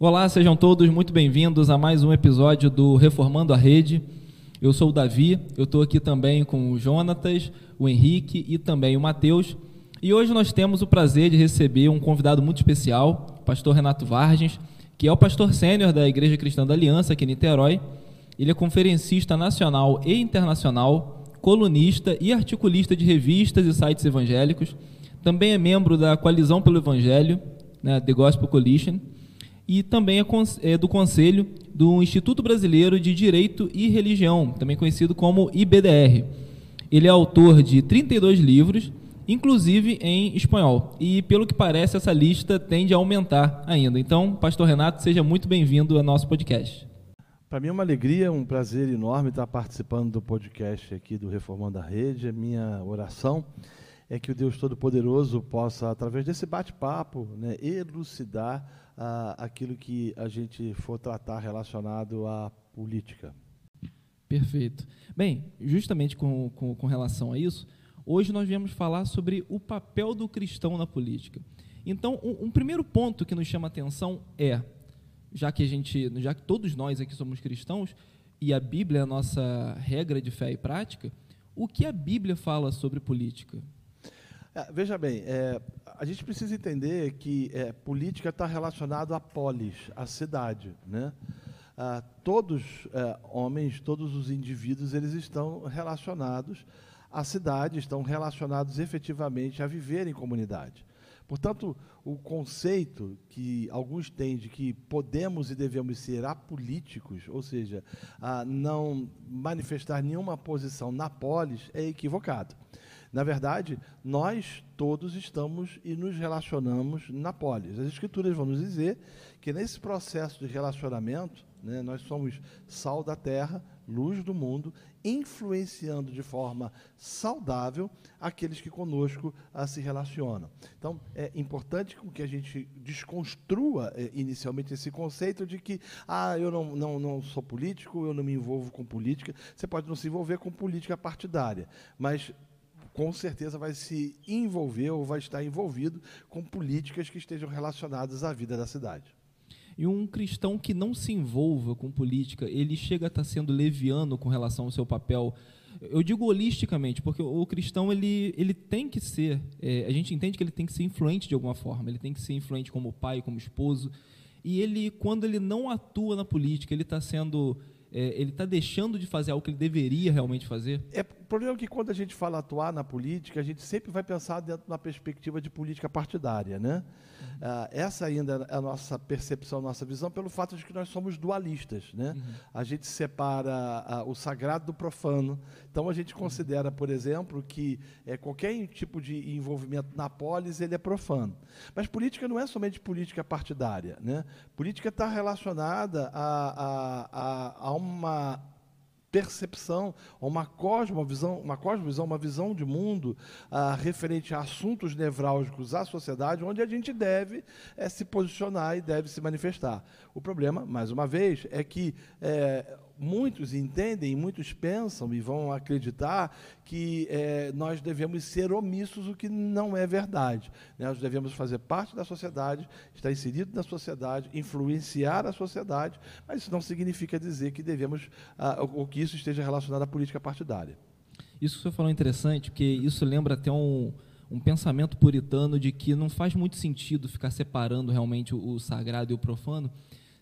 Olá, sejam todos muito bem-vindos a mais um episódio do Reformando a Rede. Eu sou o Davi, eu estou aqui também com o Jonatas, o Henrique e também o Matheus. E hoje nós temos o prazer de receber um convidado muito especial, o pastor Renato Vargens, que é o pastor sênior da Igreja Cristã da Aliança aqui em Niterói. Ele é conferencista nacional e internacional, colunista e articulista de revistas e sites evangélicos. Também é membro da Coalizão pelo Evangelho, né, The Gospel Coalition e também é, é do Conselho do Instituto Brasileiro de Direito e Religião, também conhecido como IBDR. Ele é autor de 32 livros, inclusive em espanhol. E pelo que parece, essa lista tende a aumentar ainda. Então, Pastor Renato, seja muito bem-vindo ao nosso podcast. Para mim é uma alegria, um prazer enorme estar participando do podcast aqui do Reformando a Rede. A minha oração é que o Deus Todo-Poderoso possa, através desse bate-papo, né, elucidar ah, aquilo que a gente for tratar relacionado à política. Perfeito. Bem, justamente com, com, com relação a isso, hoje nós viemos falar sobre o papel do cristão na política. Então, um, um primeiro ponto que nos chama a atenção é, já que a gente, já que todos nós aqui somos cristãos e a Bíblia é a nossa regra de fé e prática, o que a Bíblia fala sobre política? É, veja bem, é, a gente precisa entender que é, política está relacionado à polis, à cidade, né? Ah, todos é, homens, todos os indivíduos, eles estão relacionados à cidade, estão relacionados efetivamente a viver em comunidade. Portanto, o conceito que alguns têm de que podemos e devemos ser apolíticos, ou seja, não manifestar nenhuma posição na polis, é equivocado. Na verdade, nós todos estamos e nos relacionamos na polis. As Escrituras vão nos dizer que nesse processo de relacionamento, né, nós somos sal da terra, luz do mundo, influenciando de forma saudável aqueles que conosco se relacionam. Então, é importante que a gente desconstrua eh, inicialmente esse conceito de que ah, eu não, não, não sou político, eu não me envolvo com política. Você pode não se envolver com política partidária, mas com certeza vai se envolver ou vai estar envolvido com políticas que estejam relacionadas à vida da cidade. E um cristão que não se envolva com política, ele chega a estar sendo leviano com relação ao seu papel. Eu digo holisticamente, porque o cristão ele, ele tem que ser, é, a gente entende que ele tem que ser influente de alguma forma, ele tem que ser influente como pai, como esposo. E ele, quando ele não atua na política, ele está sendo é, ele está deixando de fazer algo que ele deveria realmente fazer? É, o problema é que quando a gente fala atuar na política, a gente sempre vai pensar dentro da perspectiva de política partidária. Né? Uhum. Ah, essa ainda é a nossa percepção, a nossa visão, pelo fato de que nós somos dualistas. Né? Uhum. A gente separa ah, o sagrado do profano. Então, a gente uhum. considera, por exemplo, que é, qualquer tipo de envolvimento na polis ele é profano. Mas política não é somente política partidária. Né? Política está relacionada a, a, a, a uma uma percepção, uma cosmovisão, uma cosmovisão, uma visão de mundo ah, referente a assuntos nevrálgicos à sociedade, onde a gente deve é, se posicionar e deve se manifestar. O problema, mais uma vez, é que é, muitos entendem, muitos pensam e vão acreditar que é, nós devemos ser omissos, o que não é verdade. Né? Nós devemos fazer parte da sociedade, estar inserido na sociedade, influenciar a sociedade, mas isso não significa dizer que devemos, ah, ou que isso esteja relacionado à política partidária. Isso que você falou é interessante, porque isso lembra até um, um pensamento puritano de que não faz muito sentido ficar separando realmente o, o sagrado e o profano,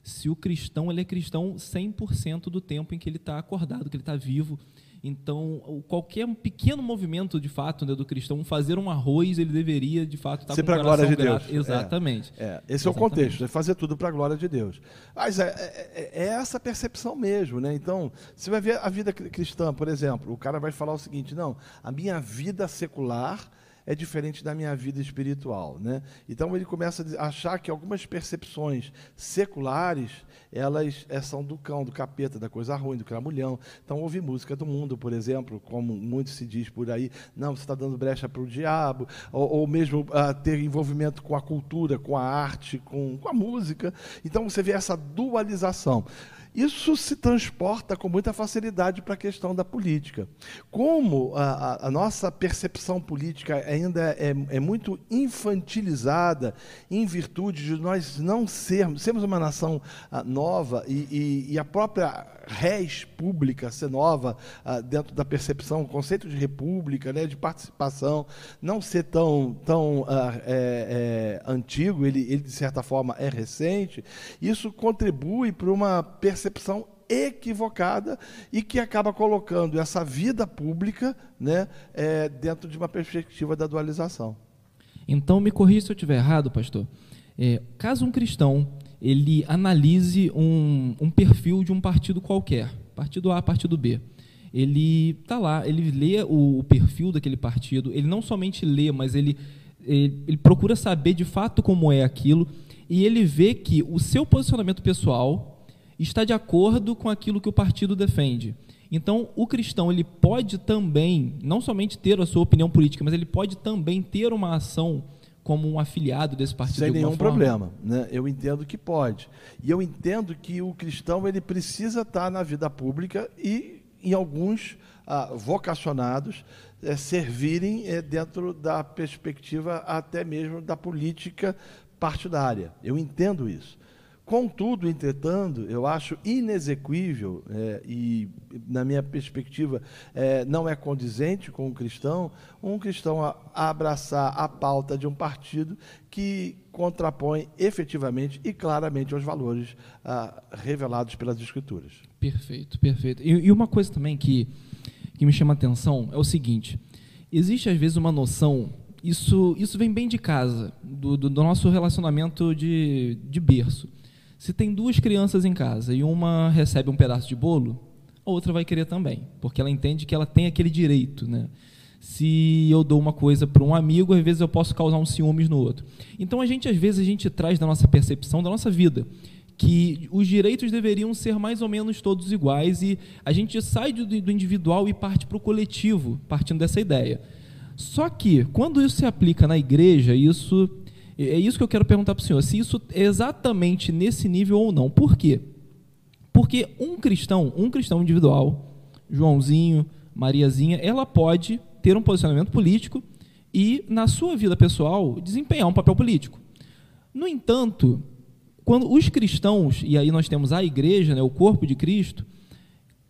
se o cristão ele é cristão 100% do tempo em que ele está acordado, que ele está vivo. Então, qualquer pequeno movimento, de fato, né, do cristão, fazer um arroz, ele deveria, de fato, estar Ser para a glória de Deus. Exatamente. É, é. Esse Exatamente. é o contexto, é fazer tudo para a glória de Deus. Mas é, é, é, é, essa percepção mesmo. Né? Então, você vai ver a vida cristã, por exemplo, o cara vai falar o seguinte, não, a minha vida secular é diferente da minha vida espiritual. Né? Então ele começa a achar que algumas percepções seculares elas é, são do cão, do capeta, da coisa ruim, do cramulhão. Então ouvir música do mundo, por exemplo, como muito se diz por aí, não, você está dando brecha para o diabo, ou, ou mesmo uh, ter envolvimento com a cultura, com a arte, com, com a música. Então você vê essa dualização. Isso se transporta com muita facilidade para a questão da política. Como a, a nossa percepção política ainda é, é, muito infantilizada em virtude de nós não sermos, sermos uma nação ah, nova e, e, e, a própria res pública ser nova ah, dentro da percepção, o conceito de república, né, de participação, não ser tão, tão ah, é, é, antigo, ele, ele de certa forma é recente, isso contribui para uma percepção equivocada e que acaba colocando essa vida pública né, é, dentro de uma perspectiva da dualização. Então, me corrija se eu estiver errado, pastor. É, caso um cristão ele analise um, um perfil de um partido qualquer, partido A, partido B, ele está lá, ele lê o, o, perfil daquele partido, ele não somente lê, mas ele, ele, ele procura saber de fato como é aquilo, e ele vê que o seu posicionamento pessoal está de acordo com aquilo que o partido defende. Então, o cristão ele pode também, não somente ter a sua opinião política, mas ele pode também ter uma ação como um afiliado desse partido. Sem nenhum forma. problema, né? Eu entendo que pode. E eu entendo que o cristão ele precisa estar na vida pública e em alguns ah, vocacionados é, servirem é, dentro da perspectiva até mesmo da política partidária. Eu entendo isso. Contudo, entretanto, eu acho inexequível é, e, na minha perspectiva, é, não é condizente com um cristão, um cristão a, a abraçar a pauta de um partido que contrapõe efetivamente e claramente aos valores ah, revelados pelas Escrituras. Perfeito, perfeito. E, e uma coisa também que, que me chama a atenção é o seguinte: existe às vezes uma noção isso, isso vem bem de casa, do, do, do nosso relacionamento de, de berço. Se tem duas crianças em casa e uma recebe um pedaço de bolo, a outra vai querer também, porque ela entende que ela tem aquele direito, né? Se eu dou uma coisa para um amigo, às vezes eu posso causar um ciúmes no outro. Então a gente às vezes a gente traz da nossa percepção da nossa vida que os direitos deveriam ser mais ou menos todos iguais e a gente sai do, do individual e parte para o coletivo, partindo dessa ideia. Só que quando isso se aplica na igreja, isso é isso que eu quero perguntar para o senhor, se isso é exatamente nesse nível ou não. Por quê? Porque um cristão, um cristão individual, Joãozinho, Mariazinha, ela pode ter um posicionamento político e, na sua vida pessoal, desempenhar um papel político. No entanto, quando os cristãos, e aí nós temos a igreja, né, o corpo de Cristo,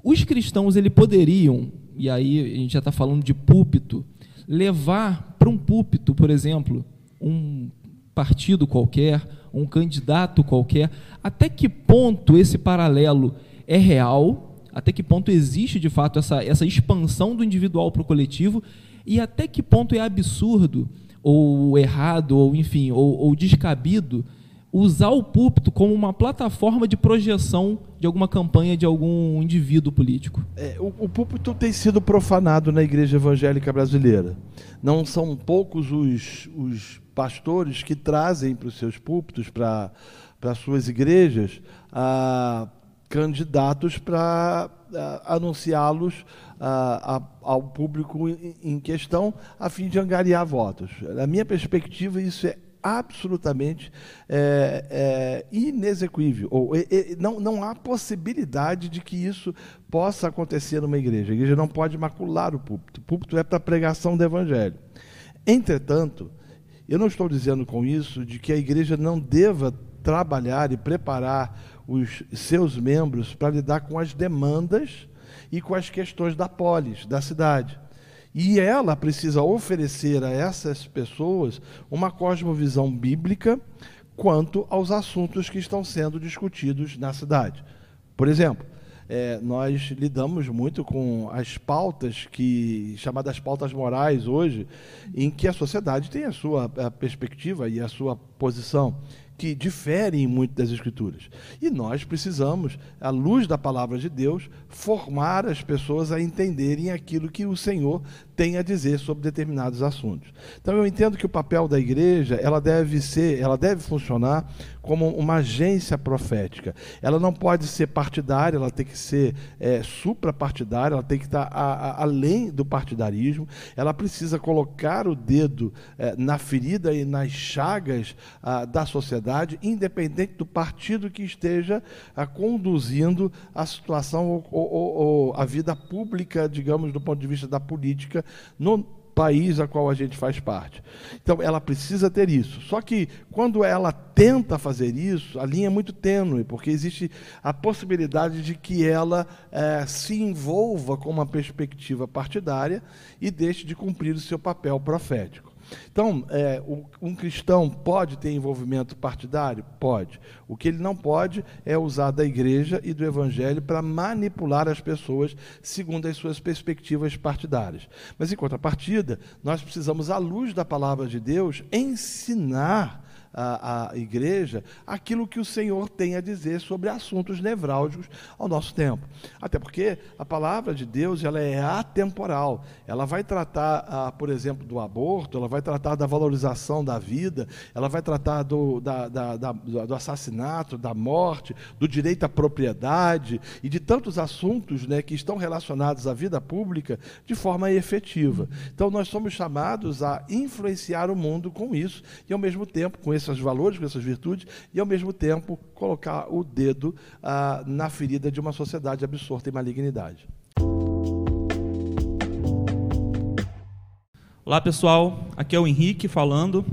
os cristãos ele poderiam, e aí a gente já está falando de púlpito, levar para um púlpito, por exemplo, um partido qualquer, um candidato qualquer, até que ponto esse paralelo é real, até que ponto existe de fato essa, essa expansão do individual para o coletivo, e até que ponto é absurdo, ou errado, ou enfim, ou, ou descabido, usar o púlpito como uma plataforma de projeção de alguma campanha de algum indivíduo político. É, o, o púlpito tem sido profanado na igreja evangélica brasileira. Não são poucos os, os pastores que trazem para os seus púlpitos, para, para suas igrejas, ah, candidatos para ah, anunciá-los ah, ao público em, em questão, a fim de angariar votos. Na minha perspectiva, isso é absolutamente é, é, inexequível. Ou, é, não, não há possibilidade de que isso possa acontecer numa igreja. A igreja não pode macular o púlpito. O púlpito é para a pregação do evangelho. Entretanto, eu não estou dizendo com isso de que a igreja não deva trabalhar e preparar os seus membros para lidar com as demandas e com as questões da polis, da cidade. E ela precisa oferecer a essas pessoas uma cosmovisão bíblica quanto aos assuntos que estão sendo discutidos na cidade. Por exemplo, é, nós lidamos muito com as pautas que chamadas pautas morais hoje, em que a sociedade tem a sua a perspectiva e a sua posição que diferem muito das Escrituras. E nós precisamos, à luz da palavra de Deus, formar as pessoas a entenderem aquilo que o Senhor tem a dizer sobre determinados assuntos. Então eu entendo que o papel da igreja, ela deve ser, ela deve funcionar como uma agência profética. Ela não pode ser partidária, ela tem que ser é, suprapartidária, ela tem que estar a, a, além do partidarismo, ela precisa colocar o dedo é, na ferida e nas chagas a, da sociedade sociedade, independente do partido que esteja a, conduzindo a situação ou, ou, ou a vida pública, digamos, do ponto de vista da política no país a qual a gente faz parte. Então, ela precisa ter isso. Só que, quando ela tenta fazer isso, a linha é muito tênue, porque existe a possibilidade de que ela é, se envolva com uma perspectiva partidária e deixe de cumprir o seu papel profético. Então, é, um cristão pode ter envolvimento partidário? Pode. O que ele não pode é usar da igreja e do evangelho para manipular as pessoas segundo as suas perspectivas partidárias. Mas, em contrapartida, nós precisamos, à luz da palavra de Deus, ensinar a, a igreja aquilo que o Senhor tem a dizer sobre assuntos nevrálgicos ao nosso tempo. Até porque a palavra de Deus ela é atemporal. Ela vai tratar, por exemplo, do aborto, ela vai tratar da valorização da vida, ela vai tratar do, da, da, da, do assassinato, da morte, do direito à propriedade e de tantos assuntos né, que estão relacionados à vida pública de forma efetiva. Então, nós somos chamados a influenciar o mundo com isso e, ao mesmo tempo, com esse esses valores, com essas virtudes, e ao mesmo tempo colocar o dedo ah, na ferida de uma sociedade absorta em malignidade. Olá pessoal, aqui é o Henrique falando.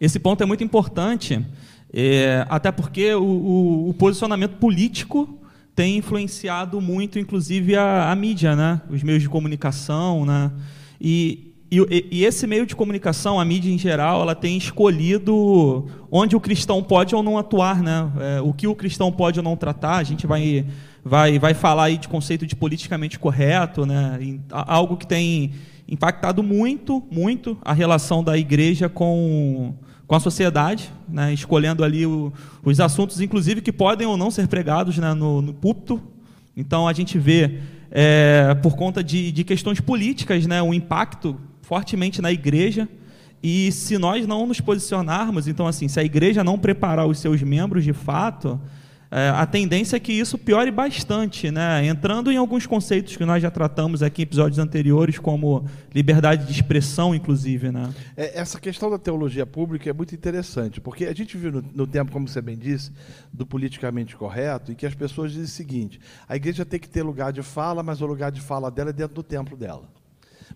Esse ponto é muito importante, é, até porque o, o, o, posicionamento político tem influenciado muito, inclusive, a, a mídia, né? os meios de comunicação. Né? E, e, e, esse meio de comunicação, a mídia em geral, ela tem escolhido onde o cristão pode ou não atuar, né? É, o que o cristão pode ou não tratar. A gente vai, vai, vai falar aí de conceito de politicamente correto, né? algo que tem impactado muito, muito a relação da igreja com, com a sociedade, né? escolhendo ali o, os assuntos, inclusive, que podem ou não ser pregados né? no, no púlpito. Então a gente vê, é, por conta de, de questões políticas, né? o impacto fortemente na igreja. E se nós não nos posicionarmos, então, assim, se a igreja não preparar os seus membros de fato, é, a tendência é que isso piore bastante, né? entrando em alguns conceitos que nós já tratamos aqui em episódios anteriores, como liberdade de expressão, inclusive. Né? É, essa questão da teologia pública é muito interessante, porque a gente viu no, no, tempo, como você bem disse, do politicamente correto, e que as pessoas dizem o seguinte: a igreja tem que ter lugar de fala, mas o lugar de fala dela é dentro do templo dela.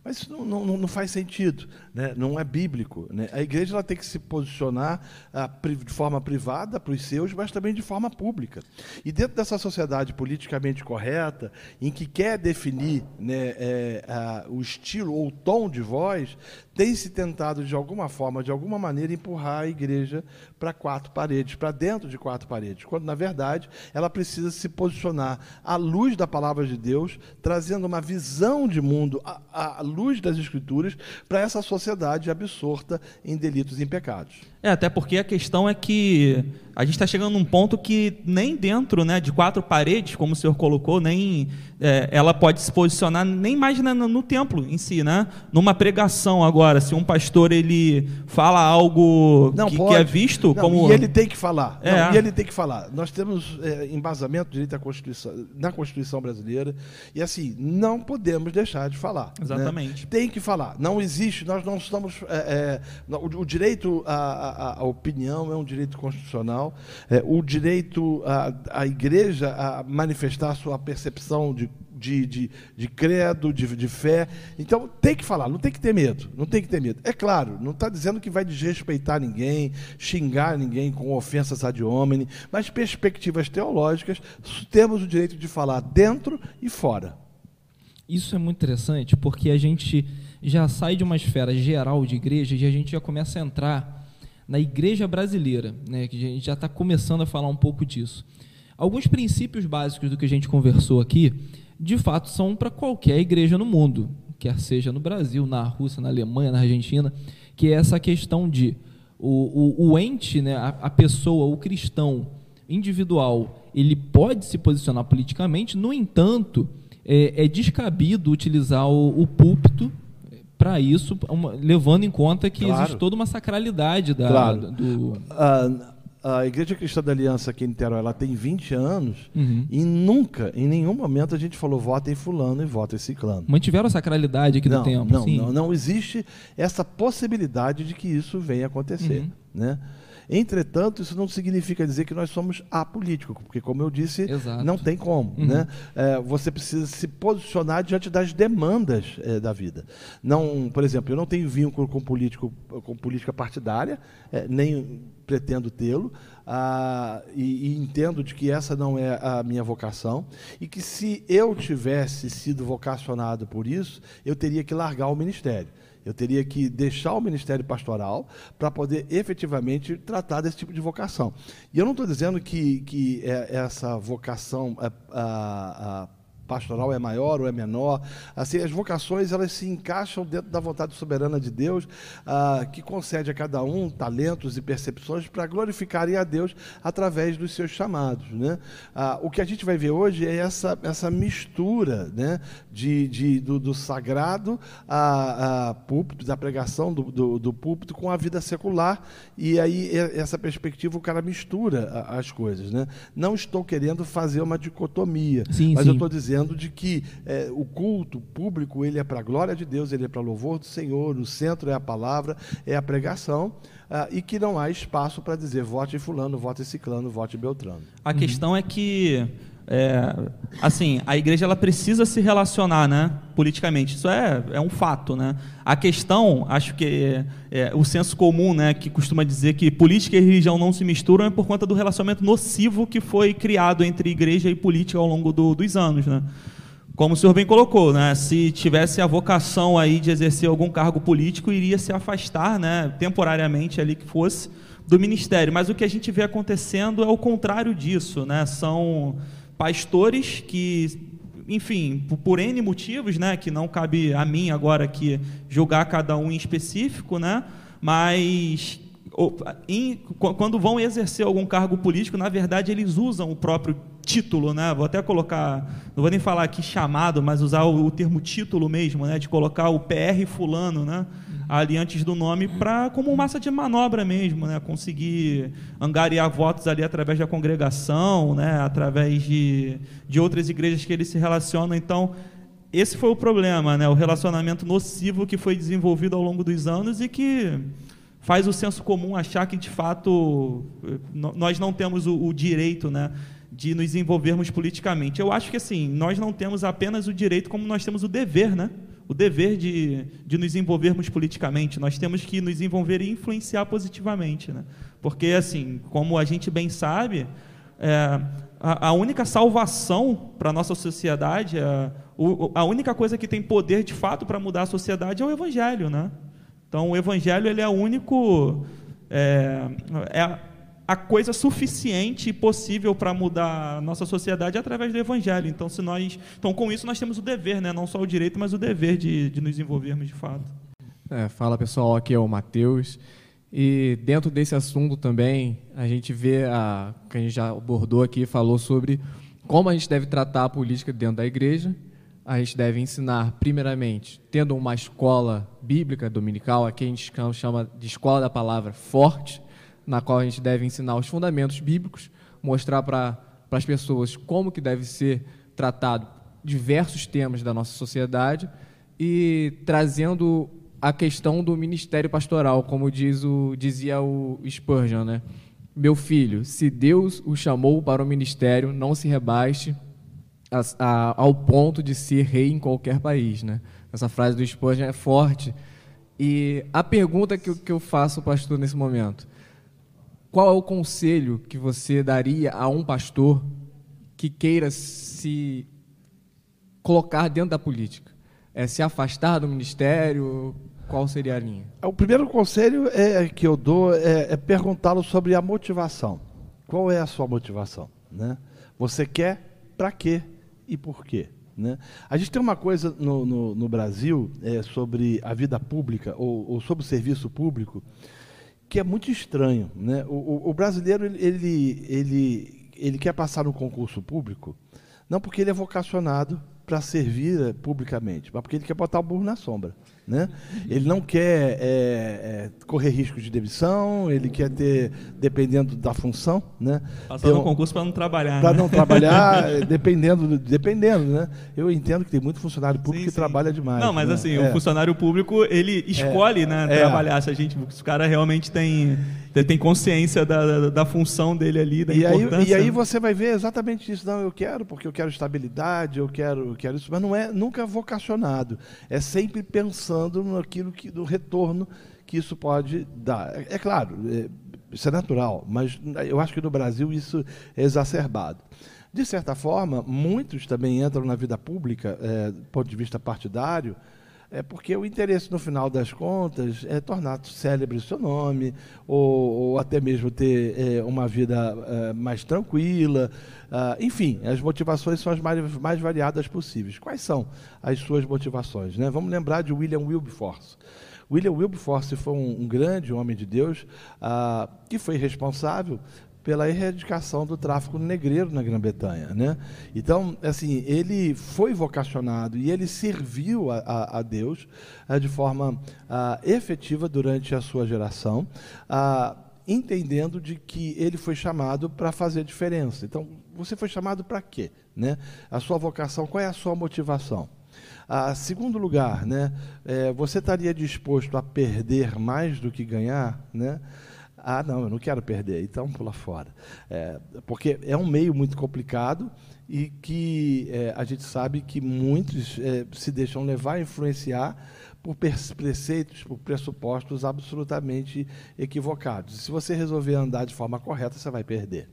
Mas isso não, não, não faz sentido, né? não é bíblico. Né? A igreja ela tem que se posicionar ah, de forma privada para os seus, mas também de forma pública. E dentro dessa sociedade politicamente correta, em que quer definir né, é, ah, o estilo ou o tom de voz, tem se tentado, de alguma forma, de alguma maneira, empurrar a igreja para quatro paredes, para dentro de quatro paredes, quando, na verdade, ela precisa se posicionar à luz da palavra de Deus, trazendo uma visão de mundo à, à luz das Escrituras para essa sociedade absorta em delitos e em pecados. É, até porque a questão é que a gente está chegando num ponto que nem dentro né, de quatro paredes, como o senhor colocou, nem é, ela pode se posicionar nem mais no, no, templo em si, né? Numa pregação agora, se um pastor ele fala algo que, que, é visto não, como e ele tem que falar, é. não, e ele tem que falar. Nós temos é, embasamento direito à Constituição, na Constituição brasileira e assim não podemos deixar de falar. Né? Exatamente. Né? Tem que falar. Não existe. Nós não estamos é, é, o, o, direito à, à, à opinião é um direito constitucional é, o direito à igreja a manifestar sua percepção de de, de, de, credo, de, de, fé. Então tem que falar, não tem que ter medo, não tem que ter medo. É claro, não está dizendo que vai desrespeitar ninguém, xingar ninguém com ofensas ad hominem, mas perspectivas teológicas, temos o direito de falar dentro e fora. Isso é muito interessante porque a gente já sai de uma esfera geral de igreja e a gente já começa a entrar na igreja brasileira, né, que a gente já está começando a falar um pouco disso. Alguns princípios básicos do que a gente conversou aqui, de fato, são para qualquer igreja no mundo, quer seja no Brasil, na Rússia, na Alemanha, na Argentina, que é essa questão de o, o, o ente, né, a, a pessoa, o cristão individual, ele pode se posicionar politicamente, no entanto, é, é descabido utilizar o, o púlpito para isso, uma, levando em conta que claro. existe toda uma sacralidade da, claro. do. A, a Igreja Cristã da Aliança aqui em Niterói, ela tem 20 anos uhum. e nunca, em nenhum momento, a gente falou vota em fulano e vota em ciclano. Mantiveram a sacralidade aqui não, do tempo? Não, não, não existe essa possibilidade de que isso venha acontecer. Uhum. Né? Entretanto, isso não significa dizer que nós somos apolíticos, porque, como eu disse, Exato. não tem como. Uhum. Né? É, você precisa se posicionar diante das demandas é, da vida. Não, por exemplo, eu não tenho vínculo com político, com política partidária, é, nem pretendo tê-lo, ah, e, e, entendo de que essa não é a minha vocação, e que se eu tivesse sido vocacionado por isso, eu teria que largar o ministério. Eu teria que deixar o ministério pastoral para poder efetivamente tratar desse tipo de vocação. E eu não estou dizendo que, que é, essa vocação a, pastoral é maior ou é menor. Assim, as vocações elas se encaixam dentro da vontade soberana de Deus, ah, que concede a cada um talentos e percepções para glorificarem a Deus através dos seus chamados. Né? Ah, o que a gente vai ver hoje é essa, essa mistura né, de, de do, do, sagrado a, a, púlpito, da pregação do, do, do, púlpito com a vida secular, e aí essa perspectiva o cara mistura as coisas. Né? Não estou querendo fazer uma dicotomia, sim, mas sim. eu estou dizendo dizendo de que é, o culto público ele é para a glória de Deus, ele é para louvor do Senhor, o centro é a palavra, é a pregação, ah, e que não há espaço para dizer vote fulano, vote ciclano, vote beltrano. A uhum. questão é que é, assim, a igreja ela precisa se relacionar, né, politicamente. Isso é, é um fato, né. A questão, acho que é, o senso comum, né, que costuma dizer que política e religião não se misturam é por conta do relacionamento nocivo que foi criado entre igreja e política ao longo do, dos anos, né. Como o senhor bem colocou, né, se tivesse a vocação aí de exercer algum cargo político, iria se afastar, né, temporariamente ali que fosse do ministério. Mas o que a gente vê acontecendo é o contrário disso, né. São pastores que, enfim, por N motivos, né, que não cabe a mim agora aqui julgar cada um em específico, né, mas em, quando vão exercer algum cargo político, na verdade eles usam o próprio título, né? Vou até colocar, não vou nem falar aqui chamado, mas usar o, o termo título mesmo, né? De colocar o PR fulano, né? Ali antes do nome para como massa de manobra mesmo, né? Conseguir angariar votos ali através da congregação, né? Através de, de outras igrejas que eles se relacionam. Então, esse foi o problema, né? O relacionamento nocivo que foi desenvolvido ao longo dos anos e que faz o senso comum achar que de fato nós não temos o, o direito, né? de nos envolvermos politicamente. Eu acho que assim, nós não temos apenas o direito, como nós temos o dever, né? O dever de, de nos envolvermos politicamente, nós temos que nos envolver e influenciar positivamente. Né? Porque, assim, como a gente bem sabe, é, a, a, única salvação para a nossa sociedade, é, o, a única coisa que tem poder de fato para mudar a sociedade é o Evangelho. Né? Então, o Evangelho ele é o único. É, é a coisa suficiente e possível para mudar a nossa sociedade através do evangelho. Então, se nós, então com isso nós temos o dever, né? não só o direito, mas o dever de, de nos envolvermos de fato. É, fala pessoal, aqui é o Matheus. E dentro desse assunto também, a gente vê, a, que a gente já abordou aqui, falou sobre como a gente deve tratar a política dentro da igreja. A gente deve ensinar, primeiramente, tendo uma escola bíblica dominical, aqui a gente chama de escola da palavra forte, na qual a gente deve ensinar os fundamentos bíblicos, mostrar para as pessoas como que deve ser tratado diversos temas da nossa sociedade e trazendo a questão do ministério pastoral, como diz o, dizia o Spurgeon, né? Meu filho, se Deus o chamou para o ministério, não se rebaixe a, a, ao ponto de ser rei em qualquer país, né? Essa frase do Spurgeon é forte. E a pergunta que, que eu faço, pastor, nesse momento, qual é o conselho que você daria a um pastor que queira se colocar dentro da política? É se afastar do ministério? Qual seria a linha? O primeiro conselho é, que eu dou é, é perguntá-lo sobre a motivação. Qual é a sua motivação? Né? Você quer para quê e por quê? Né? A gente tem uma coisa no, no, no Brasil é, sobre a vida pública ou, ou sobre o serviço público que é muito estranho. Né? O, o, o, brasileiro ele, ele, ele quer passar no concurso público, não porque ele é vocacionado para servir eh, publicamente, mas porque ele quer botar o burro na sombra. Né? Ele não quer é, é, correr risco de demissão, ele quer ter, dependendo da função, né? Passar no concurso para não trabalhar. Para né? não trabalhar, dependendo, dependendo, né? Eu entendo que tem muito funcionário público sim, que sim. trabalha demais. Não, mas né? assim, é. o funcionário público ele escolhe, né, trabalhar. Se a gente, se o cara realmente tem Ele tem consciência da, da, da função dele ali, da e importância. Aí, e aí você vai ver exatamente isso. Não, eu quero porque eu quero estabilidade, eu quero, eu quero isso, mas não é nunca vocacionado. É sempre pensando naquilo que, no retorno que isso pode dar. É, é claro, é, isso é natural, mas eu acho que no Brasil isso é exacerbado. De certa forma, muitos também entram na vida pública, é, do ponto de vista partidário, é porque o interesse, no final das contas, é tornar célebre o seu nome, ou, ou até mesmo ter é, uma vida é, mais tranquila. Ah, enfim, as motivações são as mais, mais, variadas possíveis. Quais são as suas motivações? Né? Vamos lembrar de William Wilberforce. William Wilberforce foi um, um grande homem de Deus ah, que foi responsável pela erradicação do tráfico negreiro na Grã-Bretanha, né? Então, assim, ele foi vocacionado e ele serviu a, a, a Deus a, de forma efetiva durante a sua geração, entendendo de que ele foi chamado para fazer diferença. Então, você foi chamado para quê, né? A sua vocação, qual é a sua motivação? Ah, segundo lugar, né, é, você estaria disposto a perder mais do que ganhar, né? Ah, não, eu não quero perder, então pula fora. É, porque é um meio muito complicado e que é, a gente sabe que muitos é, se deixam levar, influenciar por preceitos, por pressupostos absolutamente equivocados. se você resolver andar de forma correta, você vai perder.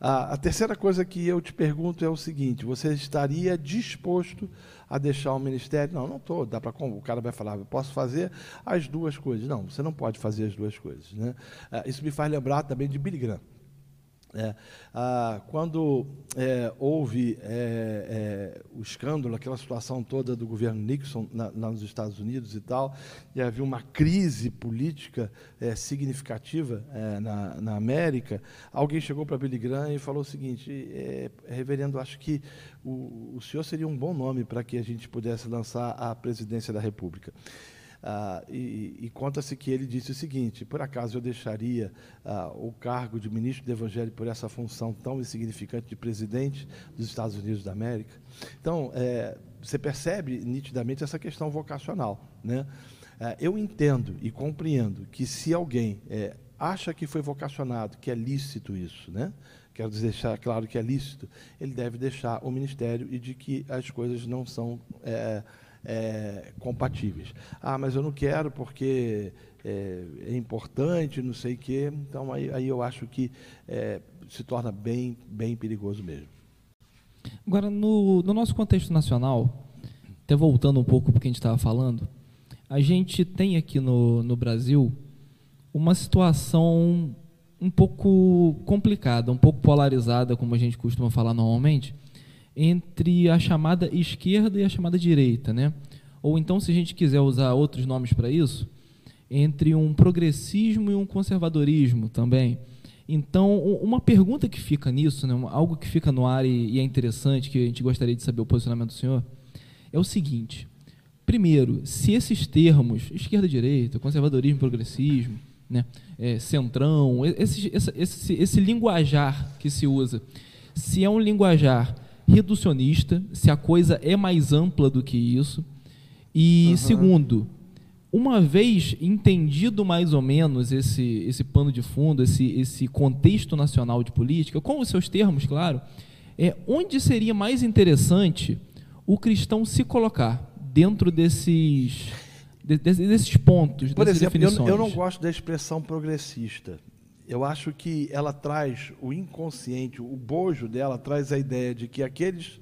a terceira coisa que eu te pergunto é o seguinte: você estaria disposto a deixar o ministério? Não, não estou. Dá para o cara vai falar, eu posso fazer as duas coisas. Não, você não pode fazer as duas coisas. Né? Ah, isso me faz lembrar também de Billy Graham. É, quando é, houve é, é, o escândalo, aquela situação toda do governo Nixon na, nos Estados Unidos e tal, e havia uma crise política é, significativa é, na, na, América, alguém chegou para Billy Graham e falou o seguinte: Reverendo, acho que o, o senhor seria um bom nome para que a gente pudesse lançar a presidência da República. Ah, e, e conta-se que ele disse o seguinte: por acaso eu deixaria ah, o cargo de ministro do Evangelho por essa função tão insignificante de presidente dos Estados Unidos da América? Então, é, você percebe nitidamente essa questão vocacional. Né? É, eu entendo e compreendo que se alguém é, acha que foi vocacionado, que é lícito isso, né? quero deixar claro que é lícito, ele deve deixar o ministério e de que as coisas não são. É, é, compatíveis. Ah, mas eu não quero porque é, é importante, não sei o quê. Então, aí, aí eu acho que é, se torna bem, bem perigoso mesmo. Agora, no, no nosso contexto nacional, até voltando um pouco para o que a gente estava falando, a gente tem aqui no, no Brasil uma situação um pouco complicada, um pouco polarizada, como a gente costuma falar normalmente, entre a chamada esquerda e a chamada direita, né? Ou então, se a gente quiser usar outros nomes para isso, entre um progressismo e um conservadorismo também. Então, uma pergunta que fica nisso, né, algo que fica no ar e, e é interessante, que a gente gostaria de saber o posicionamento do senhor, é o seguinte: primeiro, se esses termos, esquerda, direita, conservadorismo, progressismo, né, é, centrão, esse, esse, esse, esse linguajar que se usa, se é um linguajar reducionista, se a coisa é mais ampla do que isso. E uhum. segundo, uma vez entendido mais ou menos esse, esse pano de fundo, esse, esse contexto nacional de política, com os seus termos, claro, é onde seria mais interessante o cristão se colocar dentro desses, de, desses pontos, Por dessas exemplo, definições? Eu, eu não gosto da expressão progressista eu acho que ela traz o inconsciente, o bojo dela traz a ideia de que aqueles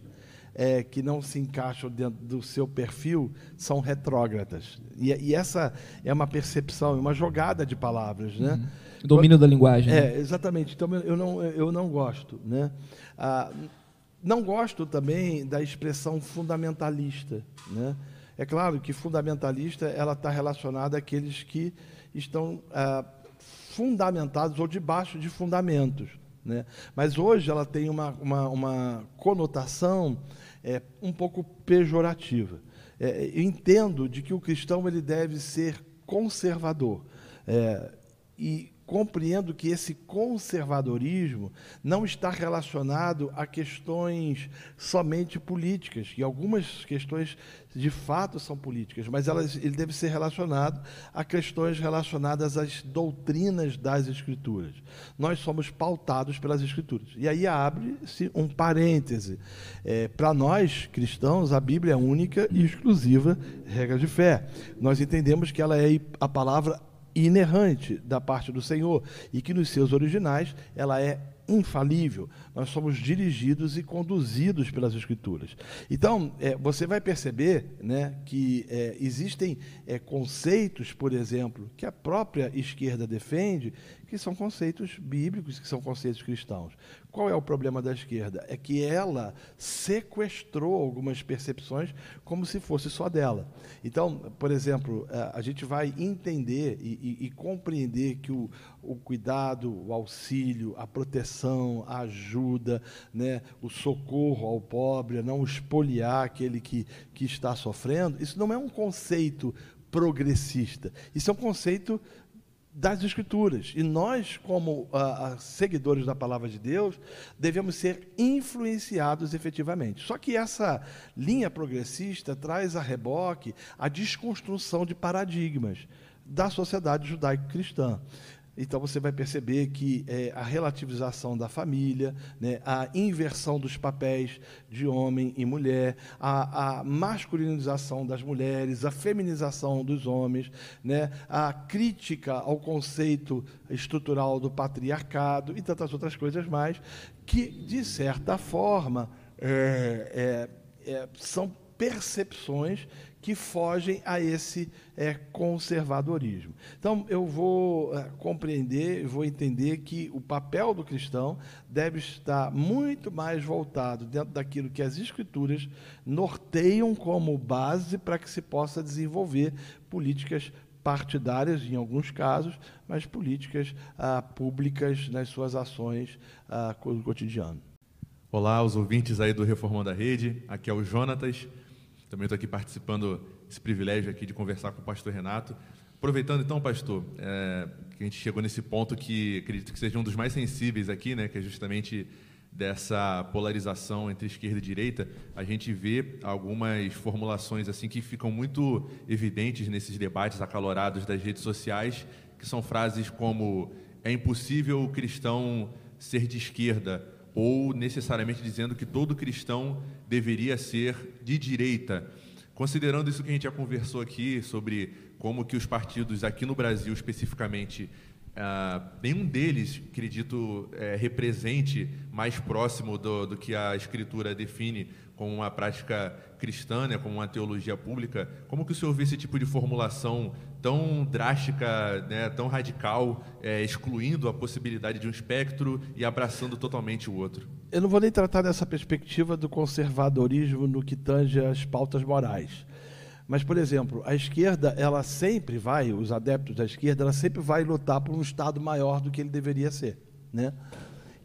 é, que não se encaixam dentro do seu perfil são retrógradas. E, e essa é uma percepção, uma jogada de palavras, né? Uhum. Domínio da linguagem. É, exatamente. Então eu não, eu não gosto, né? Ah, não gosto também da expressão fundamentalista, né? É claro que fundamentalista ela está relacionada àqueles que estão ah, fundamentados ou debaixo de fundamentos. Né? Mas hoje ela tem uma, uma, uma conotação é, um pouco pejorativa. É, eu entendo de que o cristão ele deve ser conservador. É, e compreendo que esse conservadorismo não está relacionado a questões somente políticas, e algumas questões de fato são políticas, mas elas, ele deve ser relacionado a questões relacionadas às doutrinas das Escrituras. Nós somos pautados pelas Escrituras. E aí abre-se um parêntese. É, Para nós, cristãos, a Bíblia é única e exclusiva regra de fé. Nós entendemos que ela é a palavra inerrante da parte do Senhor e que nos seus originais ela é infalível. Nós somos dirigidos e conduzidos pelas Escrituras. Então, é, você vai perceber né, que é, existem é, conceitos, por exemplo, que a própria esquerda defende, que são conceitos bíblicos, que são conceitos cristãos. Qual é o problema da esquerda? É que ela sequestrou algumas percepções como se fosse só dela. Então, por exemplo, a gente vai entender e, e, e compreender que o, o cuidado, o auxílio, a proteção, a ajuda, né, o socorro ao pobre, não espoliar aquele que, que está sofrendo, isso não é um conceito progressista. Isso é um conceito das Escrituras. E nós, como uh, seguidores da palavra de Deus, devemos ser influenciados efetivamente. Só que essa linha progressista traz a reboque a desconstrução de paradigmas da sociedade judaico-cristã. Então você vai perceber que é, a relativização da família, né, a inversão dos papéis de homem e mulher, a, a masculinização das mulheres, a feminização dos homens, né, a crítica ao conceito estrutural do patriarcado e tantas outras coisas mais, que, de certa forma, é, é, é são percepções que fogem a esse é, conservadorismo. Então, eu vou é, compreender, vou entender que o papel do cristão deve estar muito mais voltado dentro daquilo que as Escrituras norteiam como base para que se possa desenvolver políticas partidárias, em alguns casos, mas políticas ah, públicas nas suas ações ah, cotidiano. Olá, os ouvintes aí do Reformando a Rede. Aqui é o Jonatas. Também estou aqui participando esse privilégio aqui de conversar com o pastor Renato. Aproveitando então, pastor, é, que a gente chegou nesse ponto que acredito que seja um dos mais sensíveis aqui, né, que é justamente dessa polarização entre esquerda e direita, a gente vê algumas formulações assim que ficam muito evidentes nesses debates acalorados das redes sociais, que são frases como é impossível o cristão ser de esquerda ou necessariamente dizendo que todo cristão deveria ser de direita. Considerando isso que a gente já conversou aqui sobre como que os partidos aqui no Brasil especificamente Uh, nenhum deles, acredito, é, represente mais próximo do, do, que a Escritura define como uma prática cristã, né, como uma teologia pública. Como que o senhor vê esse tipo de formulação tão drástica, né, tão radical, é, excluindo a possibilidade de um espectro e abraçando totalmente o outro? Eu não vou nem tratar dessa perspectiva do conservadorismo no que tange as pautas morais. Mas, por exemplo, a esquerda, ela sempre vai, os adeptos da esquerda, ela sempre vai lutar por um Estado maior do que ele deveria ser. Né?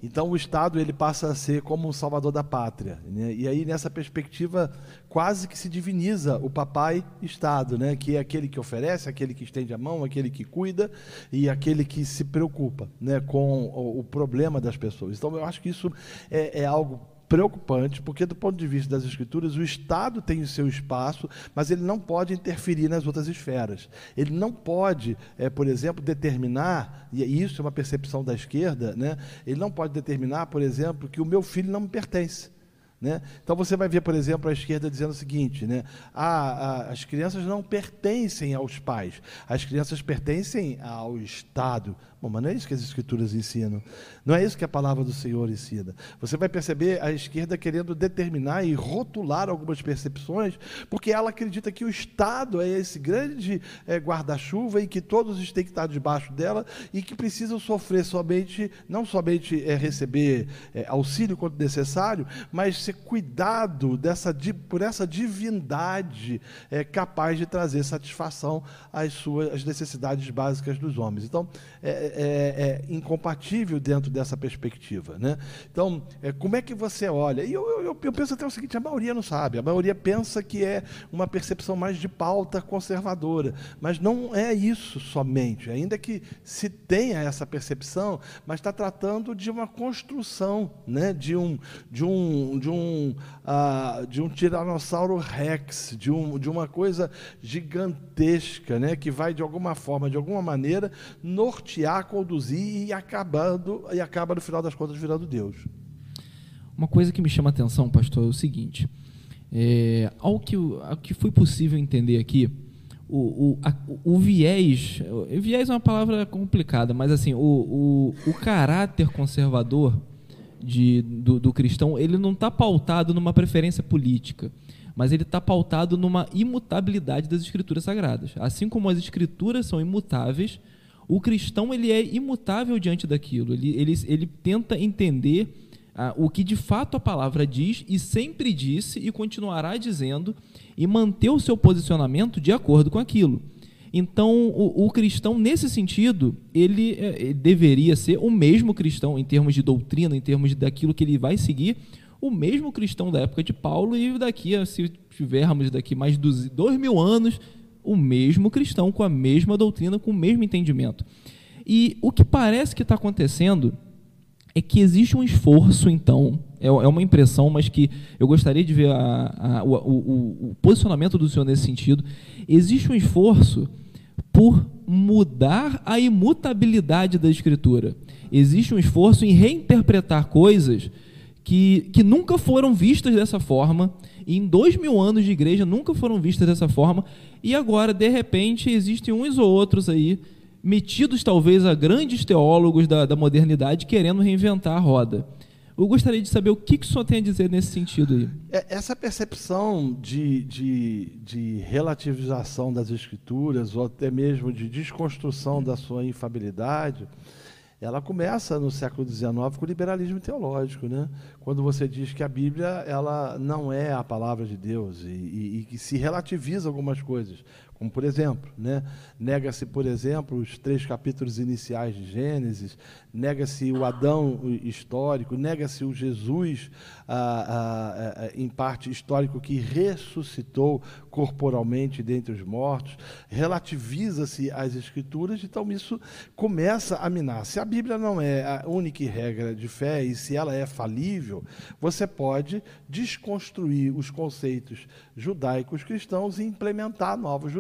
Então, o Estado ele passa a ser como um salvador da pátria. Né? E aí, nessa perspectiva, quase que se diviniza o papai Estado, né? que é aquele que oferece, aquele que estende a mão, aquele que cuida e aquele que se preocupa né? com o, o problema das pessoas. Então, eu acho que isso é, é algo preocupante, porque do ponto de vista das escrituras, o Estado tem o seu espaço, mas ele não pode interferir nas outras esferas. Ele não pode, é, por exemplo, determinar, e isso é uma percepção da esquerda, né? ele não pode determinar, por exemplo, que o meu filho não me pertence. Né? Então você vai ver, por exemplo, a esquerda dizendo o seguinte: né? ah, as crianças não pertencem aos pais, as crianças pertencem ao Estado. Bom, mas não é isso que as Escrituras ensinam. Não é isso que a palavra do Senhor ensina. Você vai perceber a esquerda querendo determinar e rotular algumas percepções, porque ela acredita que o Estado é esse grande é, guarda-chuva e que todos têm que estar debaixo dela e que precisam sofrer somente, não somente é, receber é, auxílio quando necessário, mas ser cuidado dessa, por essa divindade é, capaz de trazer satisfação às suas às necessidades básicas dos homens. Então, é, é, é incompatível dentro dessa perspectiva. Né? Então, é, como é que você olha? E eu, eu, eu penso até o seguinte: a maioria não sabe, a maioria pensa que é uma percepção mais de pauta conservadora, mas não é isso somente, ainda que se tenha essa percepção, mas está tratando de uma construção, né? de um, de um, de um, uh, de um tiranossauro rex, de, um, de uma coisa gigantesca, né? que vai de alguma forma, de alguma maneira, nortear, conduzir e acabando e acaba no final das contas virando Deus. Uma coisa que me chama a atenção, pastor, é o seguinte: é, ao, que, ao que foi possível entender aqui, o, o, a, o viés, viés é uma palavra complicada, mas assim, o, o, o caráter conservador de, do, do cristão, ele não está pautado numa preferência política, mas ele está pautado numa imutabilidade das escrituras sagradas. Assim como as escrituras são imutáveis, o cristão ele é imutável diante daquilo. Ele, ele, ele tenta entender ah, o que de fato a palavra diz e sempre disse e continuará dizendo e manter o seu posicionamento de acordo com aquilo. Então, o, o cristão, nesse sentido, ele, é, deveria ser o mesmo cristão em termos de doutrina, em termos de, daquilo que ele vai seguir, o mesmo cristão da época de Paulo e daqui, se tivermos daqui mais dois mil anos, o mesmo cristão com a mesma doutrina, com o mesmo entendimento. E o que parece que está acontecendo é que existe um esforço, então, é, é uma impressão, mas que eu gostaria de ver a, a, o, o, o posicionamento do senhor nesse sentido. Existe um esforço por mudar a imutabilidade da escritura. Existe um esforço em reinterpretar coisas que, que nunca foram vistas dessa forma, em dois mil anos de igreja nunca foram vistas dessa forma, e agora, de repente, existem uns ou outros aí metidos talvez a grandes teólogos da, da modernidade querendo reinventar a roda. Eu gostaria de saber o que, que o senhor tem a dizer nesse sentido aí. É, essa percepção de, de, de, relativização das escrituras, ou até mesmo de desconstrução da sua infabilidade, ela começa no século XIX com o liberalismo teológico, né? quando você diz que a Bíblia ela não é a palavra de Deus e, e, e que se relativiza algumas coisas. Como, por exemplo, né? nega-se, por exemplo, os três capítulos iniciais de Gênesis, nega-se o Adão histórico, nega-se o Jesus, ah, ah, ah, em parte histórico, que ressuscitou corporalmente dentre os mortos, relativiza-se as Escrituras, então isso começa a minar. Se a Bíblia não é a única regra de fé e se ela é falível, você pode desconstruir os conceitos judaicos cristãos e implementar novos,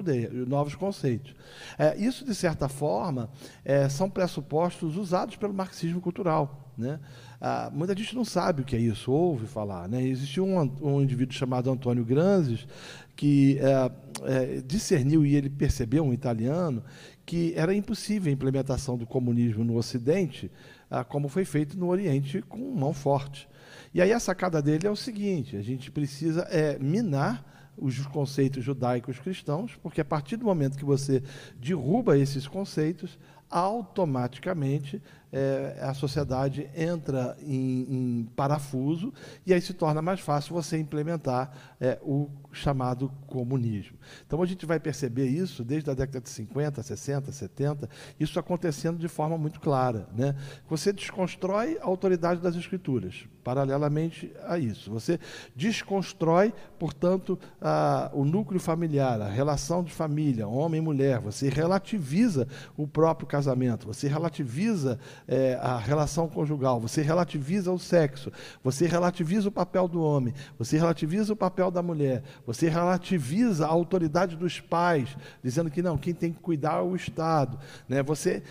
novos conceitos. É, isso, de certa forma, é, são pressupostos usados pelo marxismo cultural. Né? Ah, muita gente não sabe o que é isso, ouve falar. Né? Existiu um, um indivíduo chamado Antônio Granzes que é, é, discerniu e ele percebeu, um italiano, que era impossível a implementação do comunismo no Ocidente, ah, como foi feito no Oriente com mão forte. E aí a sacada dele é o seguinte: a gente precisa é, minar os conceitos judaicos cristãos, porque a partir do momento que você derruba esses conceitos, automaticamente é, a sociedade entra em, em, parafuso e aí se torna mais fácil você implementar é, o chamado comunismo. Então a gente vai perceber isso desde a década de 50, 60, 70, isso acontecendo de forma muito clara. Né? Você desconstrói a autoridade das escrituras, paralelamente a isso. Você desconstrói, portanto, a, o núcleo familiar, a relação de família, homem e mulher. Você relativiza o próprio casamento, você relativiza é, a relação conjugal, você relativiza o sexo, você relativiza o papel do homem, você relativiza o papel da mulher, você relativiza a autoridade dos pais, dizendo que não, quem tem que cuidar é o Estado. Né? Você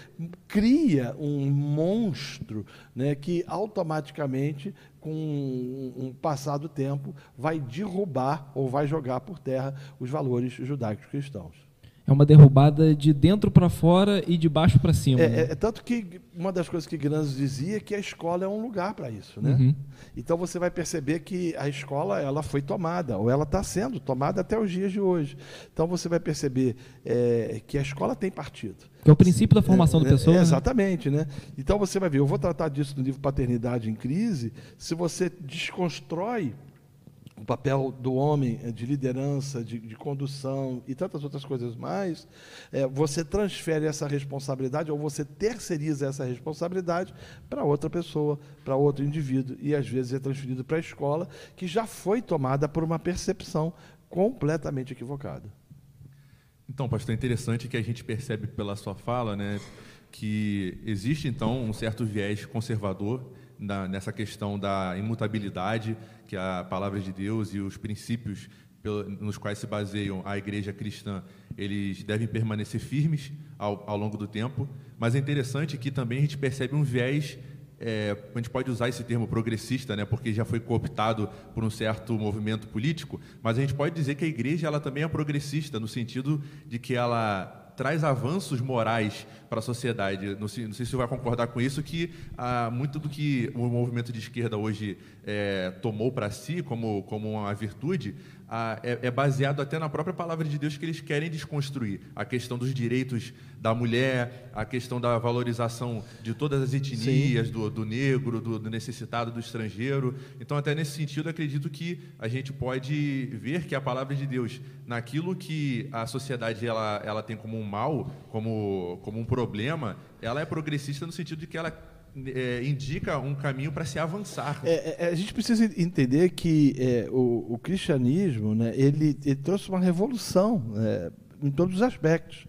cria um monstro né, que automaticamente, com um passado tempo, vai derrubar ou vai jogar por terra os valores judaicos cristãos. É uma derrubada de dentro para fora e de baixo para cima. É, né? é, é, tanto que uma das coisas que Grandes dizia é que a escola é um lugar para isso, né? Uhum. Então você vai perceber que a escola ela foi tomada ou ela está sendo tomada até os dias de hoje. Então você vai perceber é, que a escola tem partido. Que é o princípio da formação é, da pessoa. É, exatamente, né? Então você vai ver. Eu vou tratar disso no livro Paternidade em Crise. Se você desconstrói o papel do homem eh, de liderança, de, de condução e tantas outras coisas mais, é, você transfere essa responsabilidade ou você terceiriza essa responsabilidade para outra pessoa, para outro indivíduo, e às vezes é transferido para a escola, que já foi tomada por uma percepção completamente equivocada. Então, pastor, é interessante que a gente percebe pela sua fala, né, que existe então um certo viés conservador na, nessa questão da imutabilidade, que a palavra de Deus e os princípios nos quais se baseiam a igreja cristã, eles devem permanecer firmes ao, ao longo do tempo. Mas é interessante que também a gente percebe um viés é, a gente pode usar esse termo progressista, né, porque já foi cooptado por um certo movimento político, mas a gente pode dizer que a igreja ela também é progressista no sentido de que ela traz avanços morais para a sociedade. Não sei, não sei, se você vai concordar com isso, que ah, muito do que o movimento de esquerda hoje é, tomou para si como, como uma virtude, é, é, baseado até na própria palavra de Deus que eles querem desconstruir. A questão dos direitos da mulher, a questão da valorização de todas as etnias, do, do, negro, do, do, necessitado, do estrangeiro. Então, até nesse sentido, acredito que a gente pode ver que a palavra de Deus, naquilo que a sociedade ela, ela tem como um mal, como, como um problema, ela é progressista no sentido de que ela é, indica um caminho para se avançar. É, é, a gente precisa entender que é, o, o, cristianismo né, ele, ele, trouxe uma revolução é, em todos os aspectos.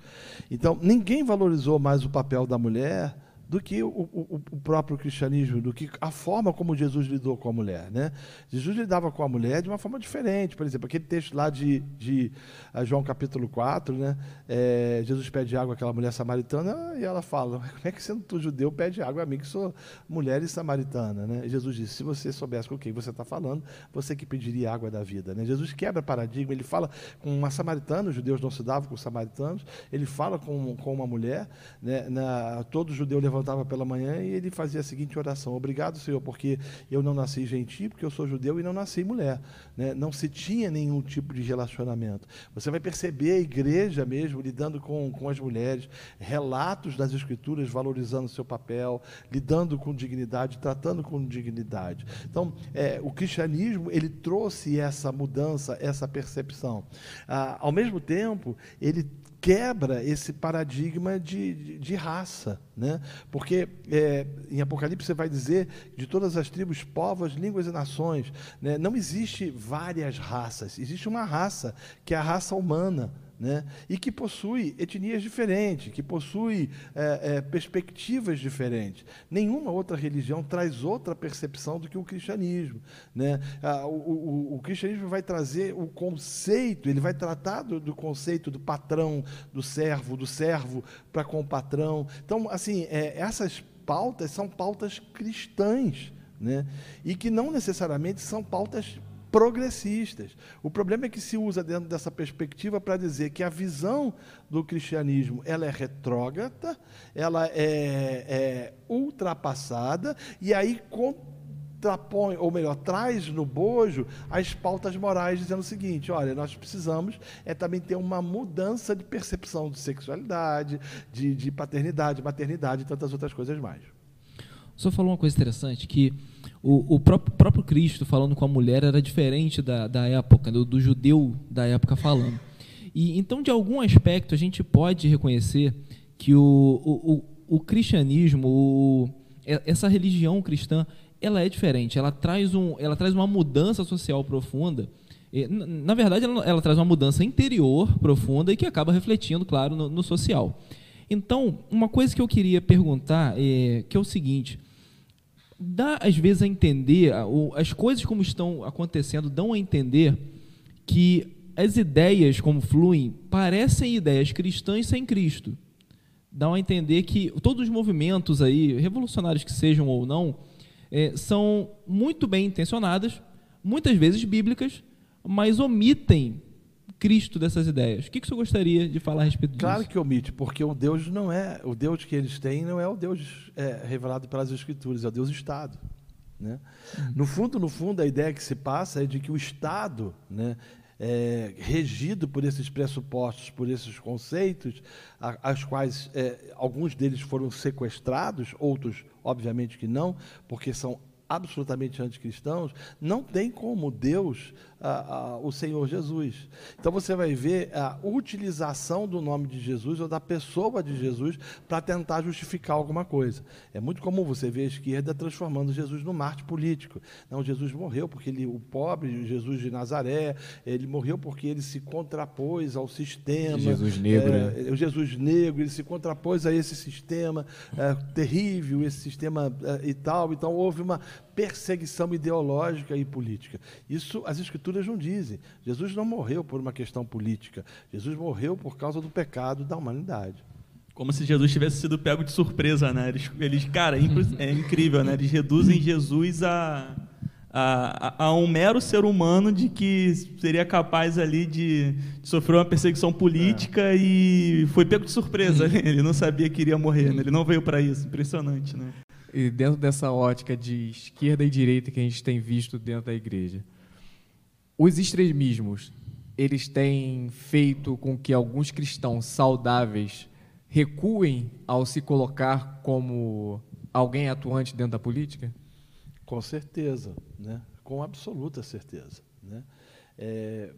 Então, ninguém valorizou mais o papel da mulher do que o, o, o, próprio cristianismo, do que a forma como Jesus lidou com a mulher. Né? Jesus lidava com a mulher de uma forma diferente. Por exemplo, aquele texto lá de, de uh, João capítulo 4, né? É, Jesus pede água àquela mulher samaritana e ela fala, como é que sendo tu judeu pede água a mim que sou mulher e samaritana? Né? E Jesus disse, se você soubesse com quem você está falando, você que pediria água da vida. Né? Jesus quebra paradigma, ele fala com uma samaritana, os judeus não se davam com os samaritanos, ele fala com, com uma mulher, né? Na, todo judeu levanta levantava pela manhã e ele fazia a seguinte oração: Obrigado, Senhor, porque eu não nasci gentil, porque eu sou judeu e não nasci mulher. Né? Não se tinha nenhum tipo de relacionamento. Você vai perceber a igreja mesmo lidando com, com as mulheres, relatos das Escrituras valorizando seu papel, lidando com dignidade, tratando com dignidade. Então, é, o cristianismo ele trouxe essa mudança, essa percepção. Ah, ao mesmo tempo, ele quebra esse paradigma de, de, de raça. Né? Porque é, em Apocalipse você vai dizer de todas as tribos, povos, línguas e nações. Né? Não existe várias raças, existe uma raça, que é a raça humana né? e que possui etnias diferentes, que possui é, é, perspectivas diferentes. Nenhuma outra religião traz outra percepção do que o cristianismo. Né? O, o, o, cristianismo vai trazer o conceito, ele vai tratar do, do conceito do patrão, do servo, do servo para com o patrão. Então, assim, é, essas pautas são pautas cristãs. Né? E que não necessariamente são pautas progressistas. O problema é que se usa dentro dessa perspectiva para dizer que a visão do cristianismo ela é retrógrada, ela é, é ultrapassada, e aí contrapõe, ou melhor, traz no bojo as pautas morais, dizendo o seguinte: olha, nós precisamos é também ter uma mudança de percepção de sexualidade, de, de paternidade, maternidade e tantas outras coisas mais. O senhor falou uma coisa interessante, que o, o próprio, próprio, Cristo falando com a mulher era diferente da, da época, do, do, judeu da época falando. E Então, de algum aspecto, a gente pode reconhecer que o, o, o cristianismo, o, essa religião cristã, ela é diferente, ela traz, um, ela traz uma mudança social profunda. Na verdade, ela, ela traz uma mudança interior profunda e que acaba refletindo, claro, no, no social. Então, uma coisa que eu queria perguntar é que é o seguinte: dá às vezes a entender, as coisas como estão acontecendo dão a entender que as ideias como fluem parecem ideias cristãs sem Cristo. Dão a entender que todos os movimentos aí, revolucionários que sejam ou não, é, são muito bem intencionadas, muitas vezes bíblicas, mas omitem Cristo dessas ideias. O que, que o senhor gostaria de falar a respeito disso? Claro que omite, porque o Deus não é, o Deus que eles têm não é o Deus é, revelado pelas Escrituras, é o Deus Estado. Né? Uhum. No fundo, no fundo, a ideia que se passa é de que o Estado, né, é, regido por esses pressupostos, por esses conceitos, a, as quais é, alguns deles foram sequestrados, outros, obviamente, que não, porque são absolutamente anticristãos, não tem como Deus o Senhor Jesus. Então você vai ver a utilização do nome de Jesus ou da pessoa de Jesus para tentar justificar alguma coisa. É muito comum você ver a esquerda transformando Jesus no Marte político. Não, Jesus morreu porque ele, o pobre Jesus de Nazaré, ele morreu porque ele se contrapôs ao sistema. Jesus negro. É, né? O Jesus negro, ele se contrapôs a esse sistema é, terrível, esse sistema é, e tal. Então houve uma perseguição ideológica e política. Isso as escrituras não dizem. Jesus não morreu por uma questão política. Jesus morreu por causa do pecado da humanidade. Como se Jesus tivesse sido pego de surpresa, né? Eles, eles cara, é incrível, né? Eles reduzem Jesus a, a, a, um mero ser humano de que seria capaz ali de, de sofrer uma perseguição política é. e foi pego de surpresa. Ele não sabia que iria morrer, né? ele não veio para isso. Impressionante, né? E dentro dessa ótica de esquerda e direita que a gente tem visto dentro da igreja, os extremismos, eles têm feito com que alguns cristãos saudáveis recuem ao se colocar como alguém atuante dentro da política? Com certeza, né? com absoluta certeza. Né? É,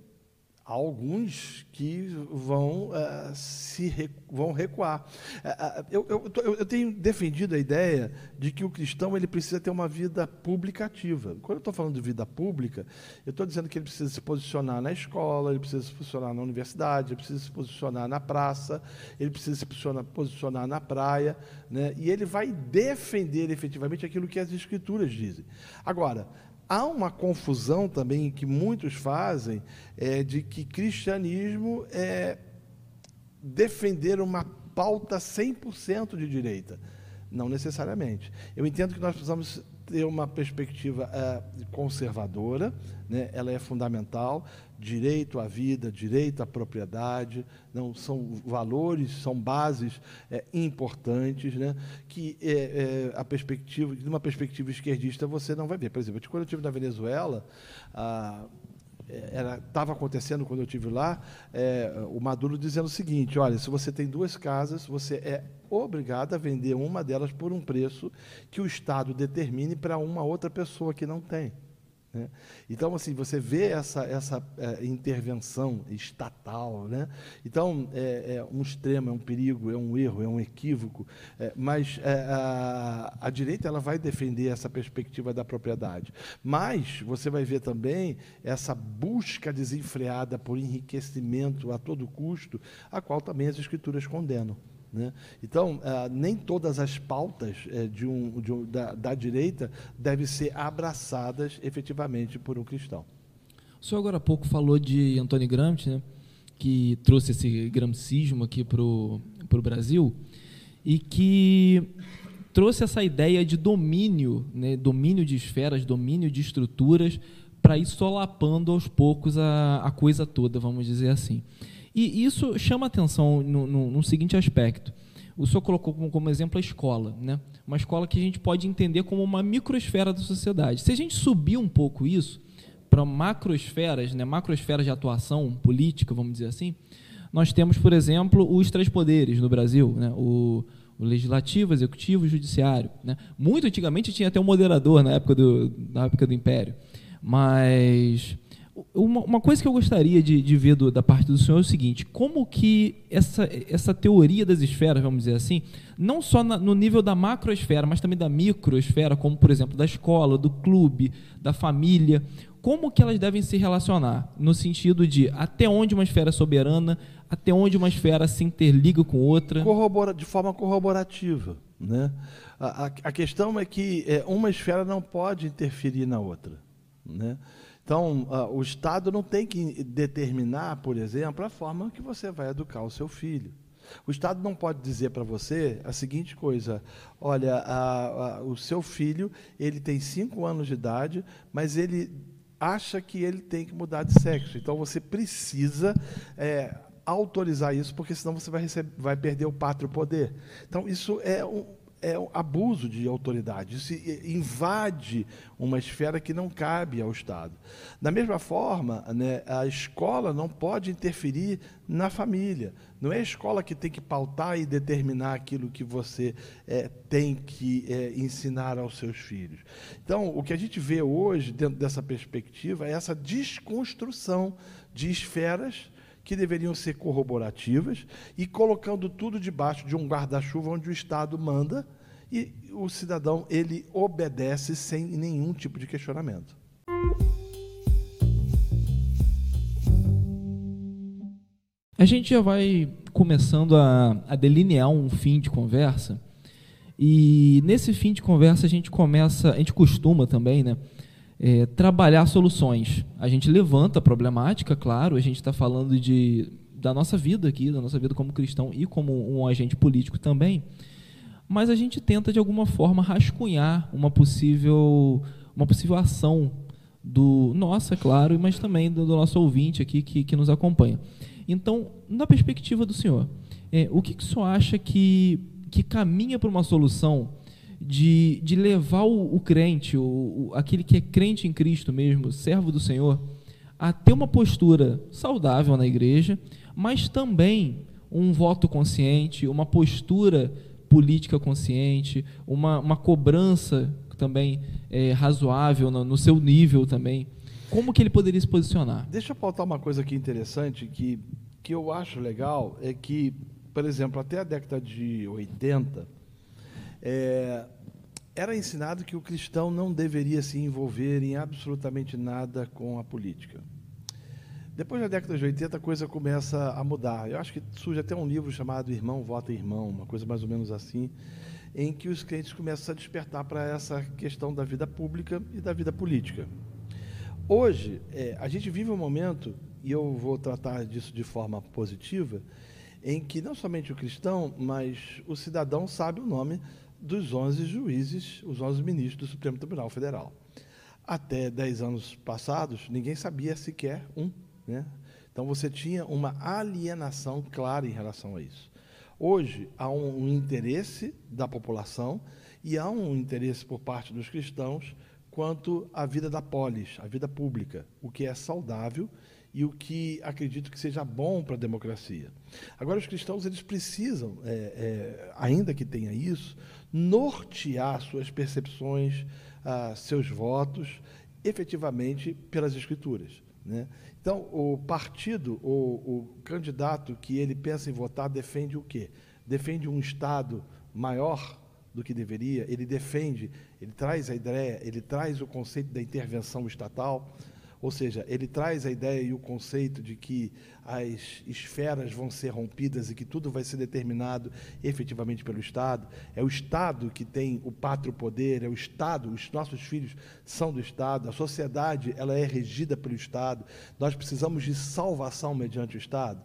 alguns que vão uh, se vão recuar. Uh, eu, eu, eu, tenho defendido a ideia de que o cristão ele precisa ter uma vida pública ativa. Quando eu estou falando de vida pública, eu estou dizendo que ele precisa se posicionar na escola, ele precisa se posicionar na universidade, ele precisa se posicionar na praça, ele precisa se posicionar, posicionar na praia, né? e ele vai defender efetivamente aquilo que as escrituras dizem. Agora, há uma confusão também que muitos fazem é, de que cristianismo é defender uma pauta 100% de direita. Não necessariamente. Eu entendo que nós precisamos ter uma perspectiva é, conservadora, né? ela é fundamental, direito à vida, direito à propriedade, não são valores, são bases é, importantes, né? que é, é, a perspectiva, de uma perspectiva esquerdista você não vai ver. Por exemplo, quando eu estive na Venezuela, estava acontecendo quando eu estive lá, é, o Maduro dizendo o seguinte: olha, se você tem duas casas, você é obrigado a vender uma delas por um preço que o Estado determine para uma outra pessoa que não tem. Né? Então, assim, você vê essa, essa é, intervenção estatal. Né? Então, é, é, um extremo, é um perigo, é um erro, é um equívoco, é, mas é, a, a, direita ela vai defender essa perspectiva da propriedade. Mas você vai ver também essa busca desenfreada por enriquecimento a todo custo, a qual também as escrituras condenam. Né? Então, ah, nem todas as pautas eh, de um, de um, da, da, direita devem ser abraçadas efetivamente por um cristão. O senhor agora há pouco falou de Antônio Gramsci, né, que trouxe esse gramscismo aqui para o Brasil e que trouxe essa ideia de domínio, né, domínio de esferas, domínio de estruturas, para ir solapando aos poucos a, a coisa toda, vamos dizer assim. E isso chama atenção no, no, no seguinte aspecto. O senhor colocou como, como, exemplo a escola, né? uma escola que a gente pode entender como uma microesfera da sociedade. Se a gente subir um pouco isso para macroesferas, né? macroesferas de atuação política, vamos dizer assim, nós temos, por exemplo, os três poderes no Brasil, né? o, o legislativo, executivo e judiciário. Né? Muito antigamente tinha até um moderador na época do, na época do Império, mas uma, uma, coisa que eu gostaria de, de ver do, da parte do senhor é o seguinte: como que essa, essa teoria das esferas, vamos dizer assim, não só na, no nível da macroesfera, mas também da microesfera, como por exemplo da escola, do clube, da família, como que elas devem se relacionar no sentido de até onde uma esfera é soberana, até onde uma esfera se interliga com outra? Corrobora, de forma corroborativa. Né? A, a, a questão é que é, uma esfera não pode interferir na outra. Né? Então, uh, o Estado não tem que determinar, por exemplo, a forma que você vai educar o seu filho. O Estado não pode dizer para você a seguinte coisa: olha, a, a, o seu filho ele tem cinco anos de idade, mas ele acha que ele tem que mudar de sexo. Então você precisa é, autorizar isso, porque senão você vai, receber, vai perder o pátrio poder. Então isso é um, é um abuso de autoridade, isso invade uma esfera que não cabe ao Estado. Da mesma forma, né, a escola não pode interferir na família. Não é a escola que tem que pautar e determinar aquilo que você é, tem que é, ensinar aos seus filhos. Então, o que a gente vê hoje, dentro dessa perspectiva, é essa desconstrução de esferas que deveriam ser corroborativas e colocando tudo debaixo de um guarda-chuva onde o Estado manda e o cidadão ele obedece sem nenhum tipo de questionamento. A gente já vai começando a, a delinear um fim de conversa e nesse fim de conversa a gente começa, a gente costuma também, né? É, trabalhar soluções. A gente levanta a problemática, claro, a gente está falando de, da nossa vida aqui, da nossa vida como cristão e como um agente político também, mas a gente tenta de alguma forma rascunhar uma possível, uma possível ação do nossa, é claro, mas também do, do nosso ouvinte aqui que, que nos acompanha. Então, na perspectiva do senhor, é, o que, que o senhor acha que, que caminha para uma solução de, de levar o, o crente, o, o, aquele que é crente em Cristo mesmo, servo do Senhor, a ter uma postura saudável na igreja, mas também um voto consciente, uma postura política consciente, uma, uma cobrança também é, razoável no, no, seu nível também. Como que ele poderia se posicionar? Deixa eu pautar uma coisa aqui interessante que, que eu acho legal, é que, por exemplo, até a década de 80, é, era ensinado que o cristão não deveria se envolver em absolutamente nada com a política. Depois da década de 80, a coisa começa a mudar. Eu acho que surge até um livro chamado Irmão Vota Irmão, uma coisa mais ou menos assim, em que os crentes começam a despertar para essa questão da vida pública e da vida política. Hoje, é, a gente vive um momento, e eu vou tratar disso de forma positiva, em que não somente o cristão, mas o cidadão sabe o nome dos 11 juízes, os 11 ministros do Supremo Tribunal Federal. Até 10 anos passados, ninguém sabia sequer um. Né? Então você tinha uma alienação clara em relação a isso. Hoje há um, interesse da população e há um interesse por parte dos cristãos quanto à vida da polis, a vida pública, o que é saudável e o que acredito que seja bom para a democracia. Agora, os cristãos eles precisam, é, é, ainda que tenha isso, nortear suas percepções, ah, seus votos, efetivamente pelas escrituras. Né? Então, o partido, o, o candidato que ele pensa em votar defende o quê? Defende um Estado maior do que deveria, ele defende, ele traz a ideia, ele traz o conceito da intervenção estatal, ou seja, ele traz a ideia e o conceito de que as esferas vão ser rompidas e que tudo vai ser determinado efetivamente pelo Estado. É o Estado que tem o pátrio poder, é o Estado, os nossos filhos são do Estado, a sociedade ela é regida pelo Estado. Nós precisamos de salvação mediante o Estado.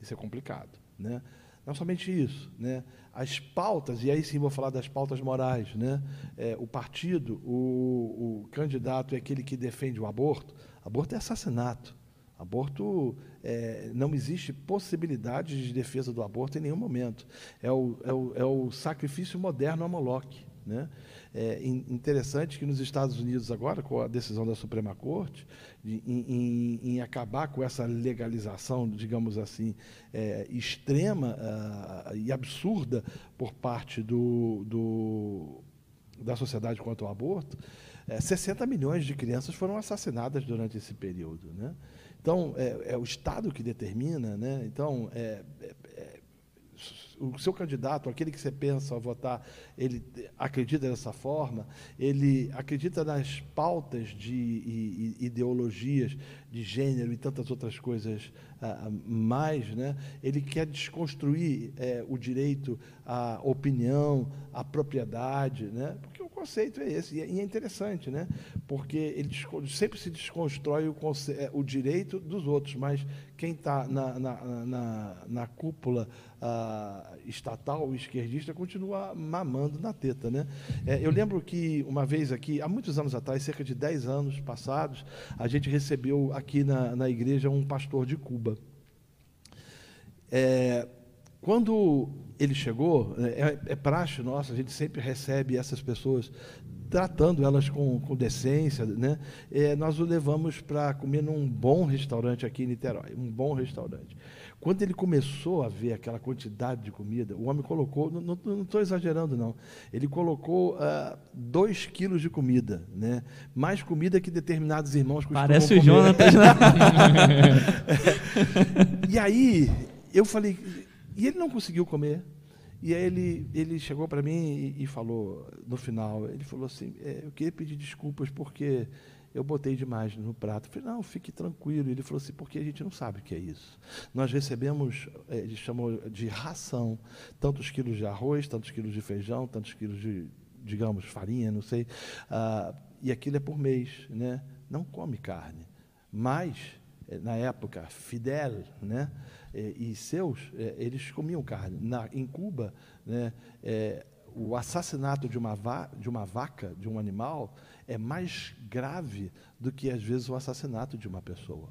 Isso é complicado, né? Não somente isso, né? as pautas, e aí sim vou falar das pautas morais, né? É, o partido, o, o candidato é aquele que defende o aborto, Aborto é assassinato. Aborto, é, não existe possibilidade de defesa do aborto em nenhum momento. É o, é o, é o sacrifício moderno a Moloque. Né? É interessante que nos Estados Unidos, agora, com a decisão da Suprema Corte, de, em, em, acabar com essa legalização, digamos assim, é, extrema uh, e absurda por parte do, do, da sociedade quanto ao aborto, é, 60 milhões de crianças foram assassinadas durante esse período. Né? Então, é, é o Estado que determina. Né? Então, é, é, é o seu candidato, aquele que você pensa votar, ele acredita dessa forma, ele acredita nas pautas de ideologias de gênero e tantas outras coisas ah, mais, né? ele quer desconstruir é, o direito à opinião, à propriedade, né? Conceito é esse, e é interessante, né? porque ele sempre se desconstrói o, é, o direito dos outros, mas quem está na, na, na, na, cúpula ah, estatal esquerdista continua mamando na teta. Né? É, eu lembro que uma vez aqui, há muitos anos atrás, cerca de 10 anos passados, a gente recebeu aqui na, na igreja um pastor de Cuba. É, quando ele chegou, é, é praxe nossa, a gente sempre recebe essas pessoas tratando elas com, com decência, né? É, nós o levamos para comer num bom restaurante aqui em Niterói, um bom restaurante. Quando ele começou a ver aquela quantidade de comida, o homem colocou, não estou exagerando não, ele colocou uh, dois quilos de comida, né? mais comida que determinados irmãos costumam Parece comer. o Jonatas, né? e aí, eu falei, e ele não conseguiu comer. E aí ele, ele chegou para mim e, e, falou, no final, ele falou assim, é, eu queria pedir desculpas porque eu botei demais no prato. Eu falei, não, fique tranquilo. Ele falou assim, porque a gente não sabe o que é isso. Nós recebemos, é, ele chamou de ração, tantos quilos de arroz, tantos quilos de feijão, tantos quilos de, digamos, farinha, não sei. Ah, e aquilo é por mês, né? Não come carne. Mas, na época, Fidel, né? É, e seus, é, eles comiam carne. Na, em Cuba, né, é, o assassinato de uma, de uma vaca, de um animal, é mais grave do que, às vezes, o assassinato de uma pessoa.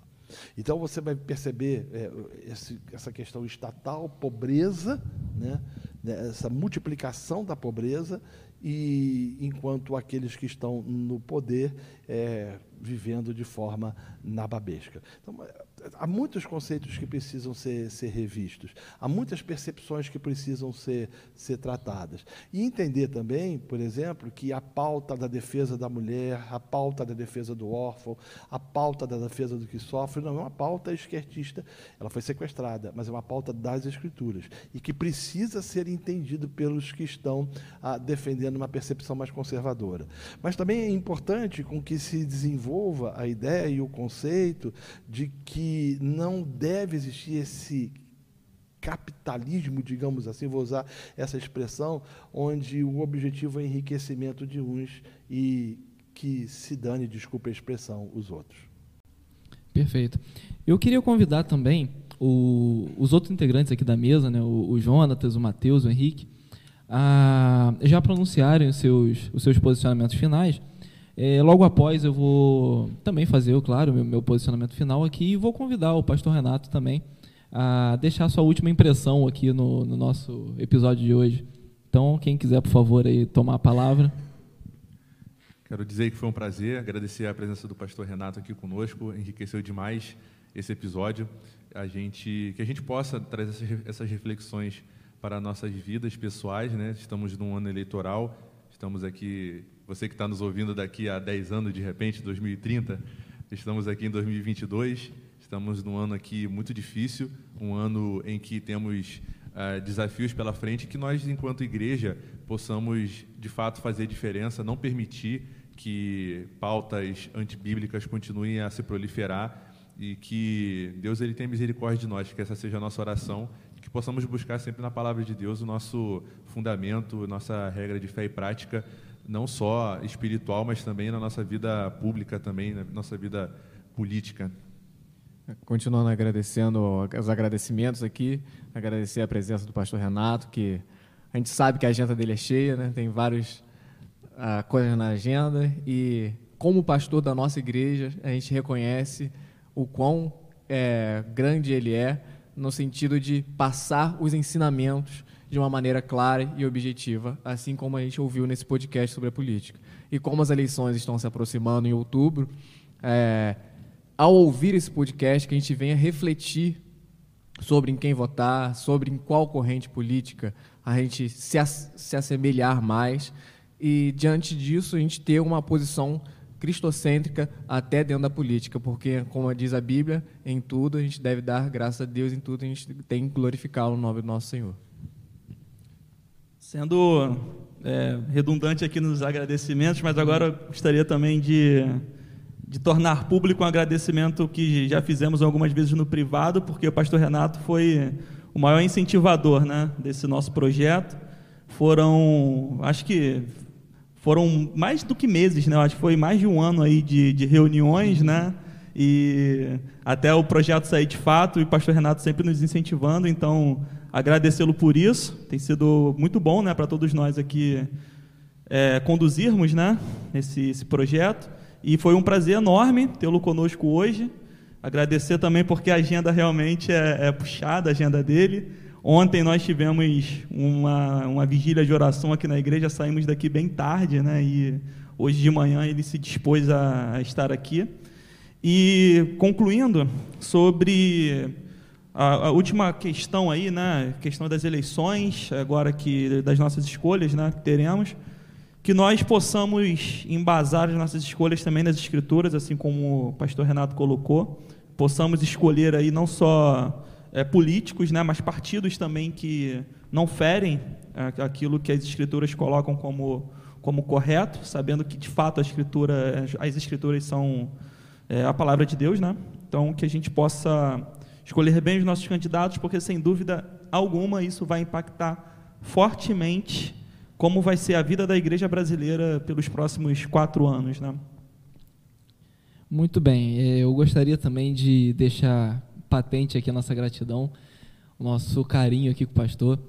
Então, você vai perceber esse, essa questão estatal, pobreza, né, né essa multiplicação da pobreza, e enquanto aqueles que estão no poder é, vivendo de forma nababesca. Então, há muitos conceitos que precisam ser, ser revistos, há muitas percepções que precisam ser, ser tratadas. E entender também, por exemplo, que a pauta da defesa da mulher, a pauta da defesa do órfão, a pauta da defesa do que sofre, não é uma pauta esquertista, ela foi sequestrada, mas é uma pauta das Escrituras, e que precisa ser entendido pelos que estão ah, defendendo uma percepção mais conservadora. Mas também é importante com que se desenvolva a ideia e o conceito de que não deve existir esse capitalismo, digamos assim, vou usar essa expressão, onde o objetivo é enriquecimento de uns e que se dane, desculpa a expressão, os outros. Perfeito. Eu queria convidar também o, os outros integrantes aqui da mesa, né, o, o Jonatas, o Matheus, o Henrique, a já pronunciarem os seus, os seus posicionamentos finais é, logo após eu vou também fazer, claro, meu, meu posicionamento final aqui e vou convidar o pastor Renato também a deixar sua última impressão aqui no, no nosso episódio de hoje. Então, quem quiser, por favor, aí, tomar a palavra. Quero dizer que foi um prazer, agradecer a presença do pastor Renato aqui conosco, enriqueceu demais esse episódio. A gente, que a gente possa trazer essas reflexões para nossas vidas pessoais, né? Estamos num ano eleitoral, estamos aqui você que está nos ouvindo daqui a 10 anos, de repente, 2030, estamos aqui em 2022, estamos num ano aqui muito difícil, um ano em que temos uh, desafios pela frente que nós, enquanto igreja, possamos, de fato, fazer diferença, não permitir que pautas antibíblicas continuem a se proliferar e que Deus ele tenha misericórdia de nós, que essa seja a nossa oração, que possamos buscar sempre na palavra de Deus o nosso fundamento, nossa regra de fé e prática, não só espiritual, mas também na nossa vida pública, também na nossa vida política. Continuando agradecendo os agradecimentos aqui, agradecer a presença do pastor Renato, que a gente sabe que a agenda dele é cheia, né? tem várias uh, coisas na agenda, e como pastor da nossa igreja, a gente reconhece o quão é, grande ele é, no sentido de passar os ensinamentos de uma maneira clara e objetiva, assim como a gente ouviu nesse podcast sobre a política. E como as eleições estão se aproximando em outubro, é, ao ouvir esse podcast, que a gente venha refletir sobre em quem votar, sobre em qual corrente política a gente se, as, se assemelhar mais e, diante disso, a gente ter uma posição cristocêntrica até dentro da política, porque, como diz a Bíblia, em tudo a gente deve dar graças a Deus, em tudo a gente tem que glorificar o nome do nosso Senhor. Sendo é, redundante aqui nos agradecimentos, mas agora gostaria também de, de tornar público um agradecimento que já fizemos algumas vezes no privado, porque o pastor Renato foi o maior incentivador né, desse nosso projeto. Foram, acho que foram mais do que meses, né? Acho que foi mais de um ano aí de, de reuniões, né? E até o projeto sair de fato, e o pastor Renato sempre nos incentivando, então agradecê-lo por isso. Tem sido muito bom né, para todos nós aqui é, conduzirmos né, esse, esse projeto. E foi um prazer enorme tê-lo conosco hoje. Agradecer também porque a agenda realmente é, é puxada, a agenda dele. Ontem nós tivemos uma, uma vigília de oração aqui na igreja, saímos daqui bem tarde, né? E hoje de manhã ele se dispôs a, a estar aqui. E concluindo sobre a, a, última questão aí, né? Questão das eleições, agora que das nossas escolhas, né? Que teremos, que nós possamos embasar as nossas escolhas também nas escrituras, assim como o pastor Renato colocou, possamos escolher aí não só é, políticos, né, mas partidos também que não ferem é, aquilo que as escrituras colocam como, como correto, sabendo que de fato a escritura, as escrituras são é, a palavra de Deus, né? Então que a gente possa escolher bem os nossos candidatos, porque sem dúvida alguma isso vai impactar fortemente como vai ser a vida da igreja brasileira pelos próximos quatro anos, né? Muito bem. É, eu gostaria também de deixar patente aqui a nossa gratidão, o nosso carinho aqui com o pastor.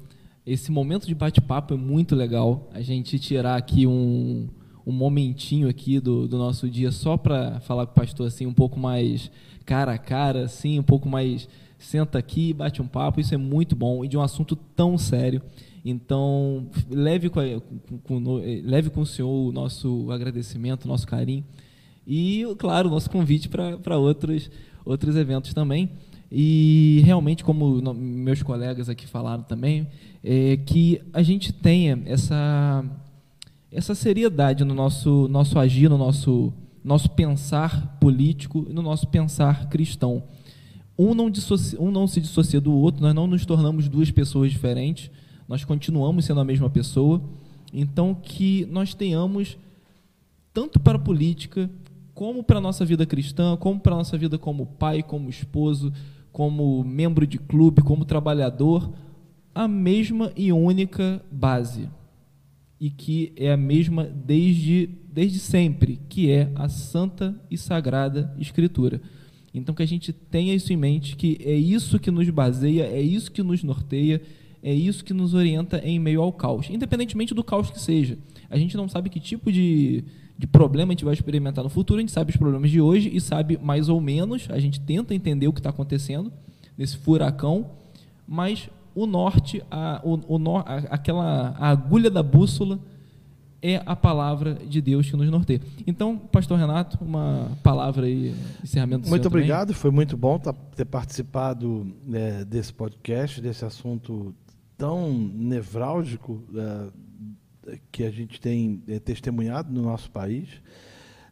Esse momento de bate-papo é muito legal. A gente tirar aqui um, um momentinho aqui do, do nosso dia só para falar com o pastor assim um pouco mais cara a cara, assim, um pouco mais senta aqui, bate um papo. Isso é muito bom e de um assunto tão sério. Então, leve com, com, com, leve com o senhor o nosso agradecimento, o nosso carinho. E, claro, o nosso convite para outros, outros eventos também. E realmente, como meus colegas aqui falaram também, é que a gente tenha essa, essa seriedade no nosso, nosso agir, no nosso, nosso pensar político e no nosso pensar cristão. Um não, dissocia, um não se dissocia do outro, nós não nos tornamos duas pessoas diferentes, nós continuamos sendo a mesma pessoa. Então, que nós tenhamos, tanto para a política, como para a nossa vida cristã, como para a nossa vida como pai, como esposo, como membro de clube, como trabalhador, a mesma e única base. E que é a mesma desde, desde sempre, que é a Santa e Sagrada Escritura. Então que a gente tenha isso em mente, que é isso que nos baseia, é isso que nos norteia, é isso que nos orienta em meio ao caos, independentemente do caos que seja. A gente não sabe que tipo de, de problema a gente vai experimentar no futuro, a gente sabe os problemas de hoje e sabe mais ou menos, a gente tenta entender o que está acontecendo nesse furacão, mas o norte, a, o, o, a, aquela a agulha da bússola é a palavra de Deus que nos norteia. Então, Pastor Renato, uma palavra aí, encerramento do Muito obrigado, também. foi muito bom tá, ter participado né, desse podcast, desse assunto tão nevrálgico é, que a gente tem é, testemunhado no nosso país.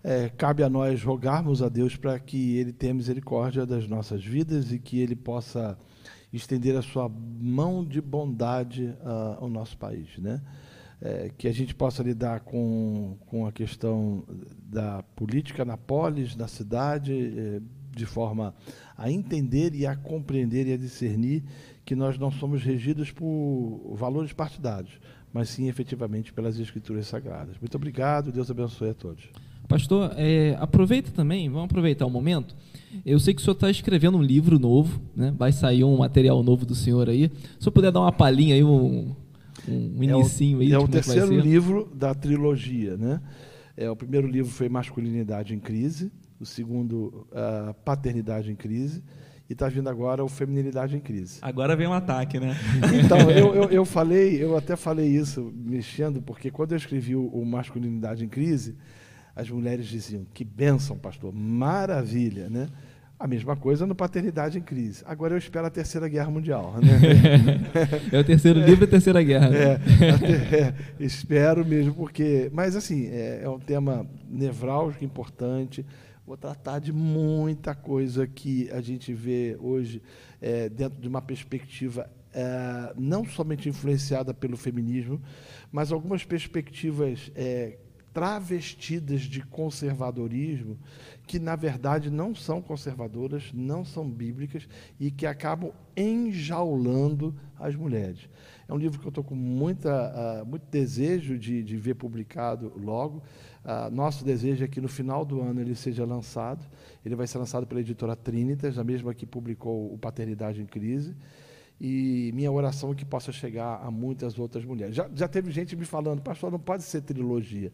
É, cabe a nós rogarmos a Deus para que Ele tenha misericórdia das nossas vidas e que Ele possa estender a sua mão de bondade uh, ao nosso país, né? É, que a gente possa lidar com, com a questão da política na polis, na cidade, é, de forma a entender e a compreender e a discernir que nós não somos regidos por valores partidários, mas sim efetivamente pelas Escrituras Sagradas. Muito obrigado, Deus abençoe a todos. Pastor, é, aproveita também, vamos aproveitar o momento. Eu sei que o senhor está escrevendo um livro novo, né? vai sair um material novo do senhor aí. Se o senhor puder dar uma palhinha aí, um, um inicinho é aí. É o, é terceiro livro da trilogia. Né? É, o primeiro livro foi Masculinidade em Crise, o segundo, uh, Paternidade em Crise, e está vindo agora o Feminilidade em Crise. Agora vem um ataque, né? Então, eu, eu, eu, falei, eu até falei isso mexendo, porque quando eu escrevi o, o Masculinidade em Crise, as mulheres diziam, que bênção, pastor, maravilha, né? A mesma coisa no Paternidade em Crise. Agora eu espero a Terceira Guerra Mundial. Né? é o terceiro livro e a Terceira Guerra. Né? É, é, espero mesmo, porque. Mas, assim, é, é um tema nevrálgico, importante vou tratar de muita coisa que a gente vê hoje é, dentro de uma perspectiva é, não somente influenciada pelo feminismo, mas algumas perspectivas é, travestidas de conservadorismo que na verdade não são conservadoras, não são bíblicas e que acabam enjaulando as mulheres. É um livro que eu estou com muita, uh, muito desejo de, de ver publicado logo. Uh, nosso desejo é que no final do ano ele seja lançado. Ele vai ser lançado pela editora Trinitas, a mesma que publicou o Paternidade em Crise. E minha oração é que possa chegar a muitas outras mulheres. Já, já teve gente me falando, pastor, não pode ser trilogia.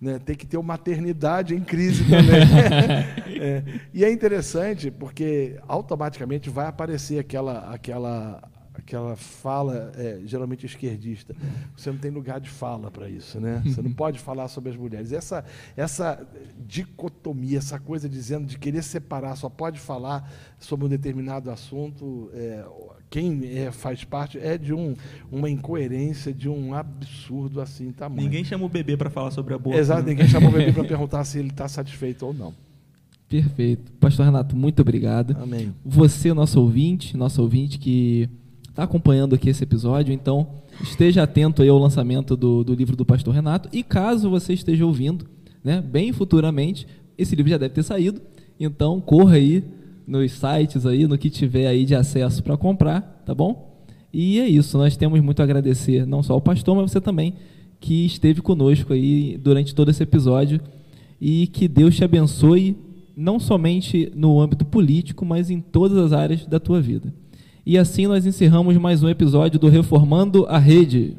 Né? Tem que ter o Maternidade em Crise também. é, e é interessante porque automaticamente vai aparecer aquela, aquela aquela fala, é, geralmente esquerdista. Você não tem lugar de fala para isso, né? Você não pode falar sobre as mulheres. Essa, essa dicotomia, essa coisa dizendo de querer separar, só pode falar sobre um determinado assunto, é, quem é, faz parte é de um, uma incoerência, de um absurdo assim tamanho. Ninguém chama o bebê para falar sobre aborto. Exato, né? ninguém chama o bebê para perguntar se ele está satisfeito ou não. Perfeito. Pastor Renato, muito obrigado. Amém. Você, nosso ouvinte, nosso ouvinte que está acompanhando aqui esse episódio, então esteja atento aí ao lançamento do, do livro do Pastor Renato. E caso você esteja ouvindo, né, bem futuramente, esse livro já deve ter saído. Então corra aí nos sites aí, no que tiver aí de acesso para comprar, tá bom? E é isso, nós temos muito a agradecer, não só ao pastor, mas você também que esteve conosco aí durante todo esse episódio e que Deus te abençoe não somente no âmbito político, mas em todas as áreas da tua vida. E assim nós encerramos mais um episódio do Reformando a Rede.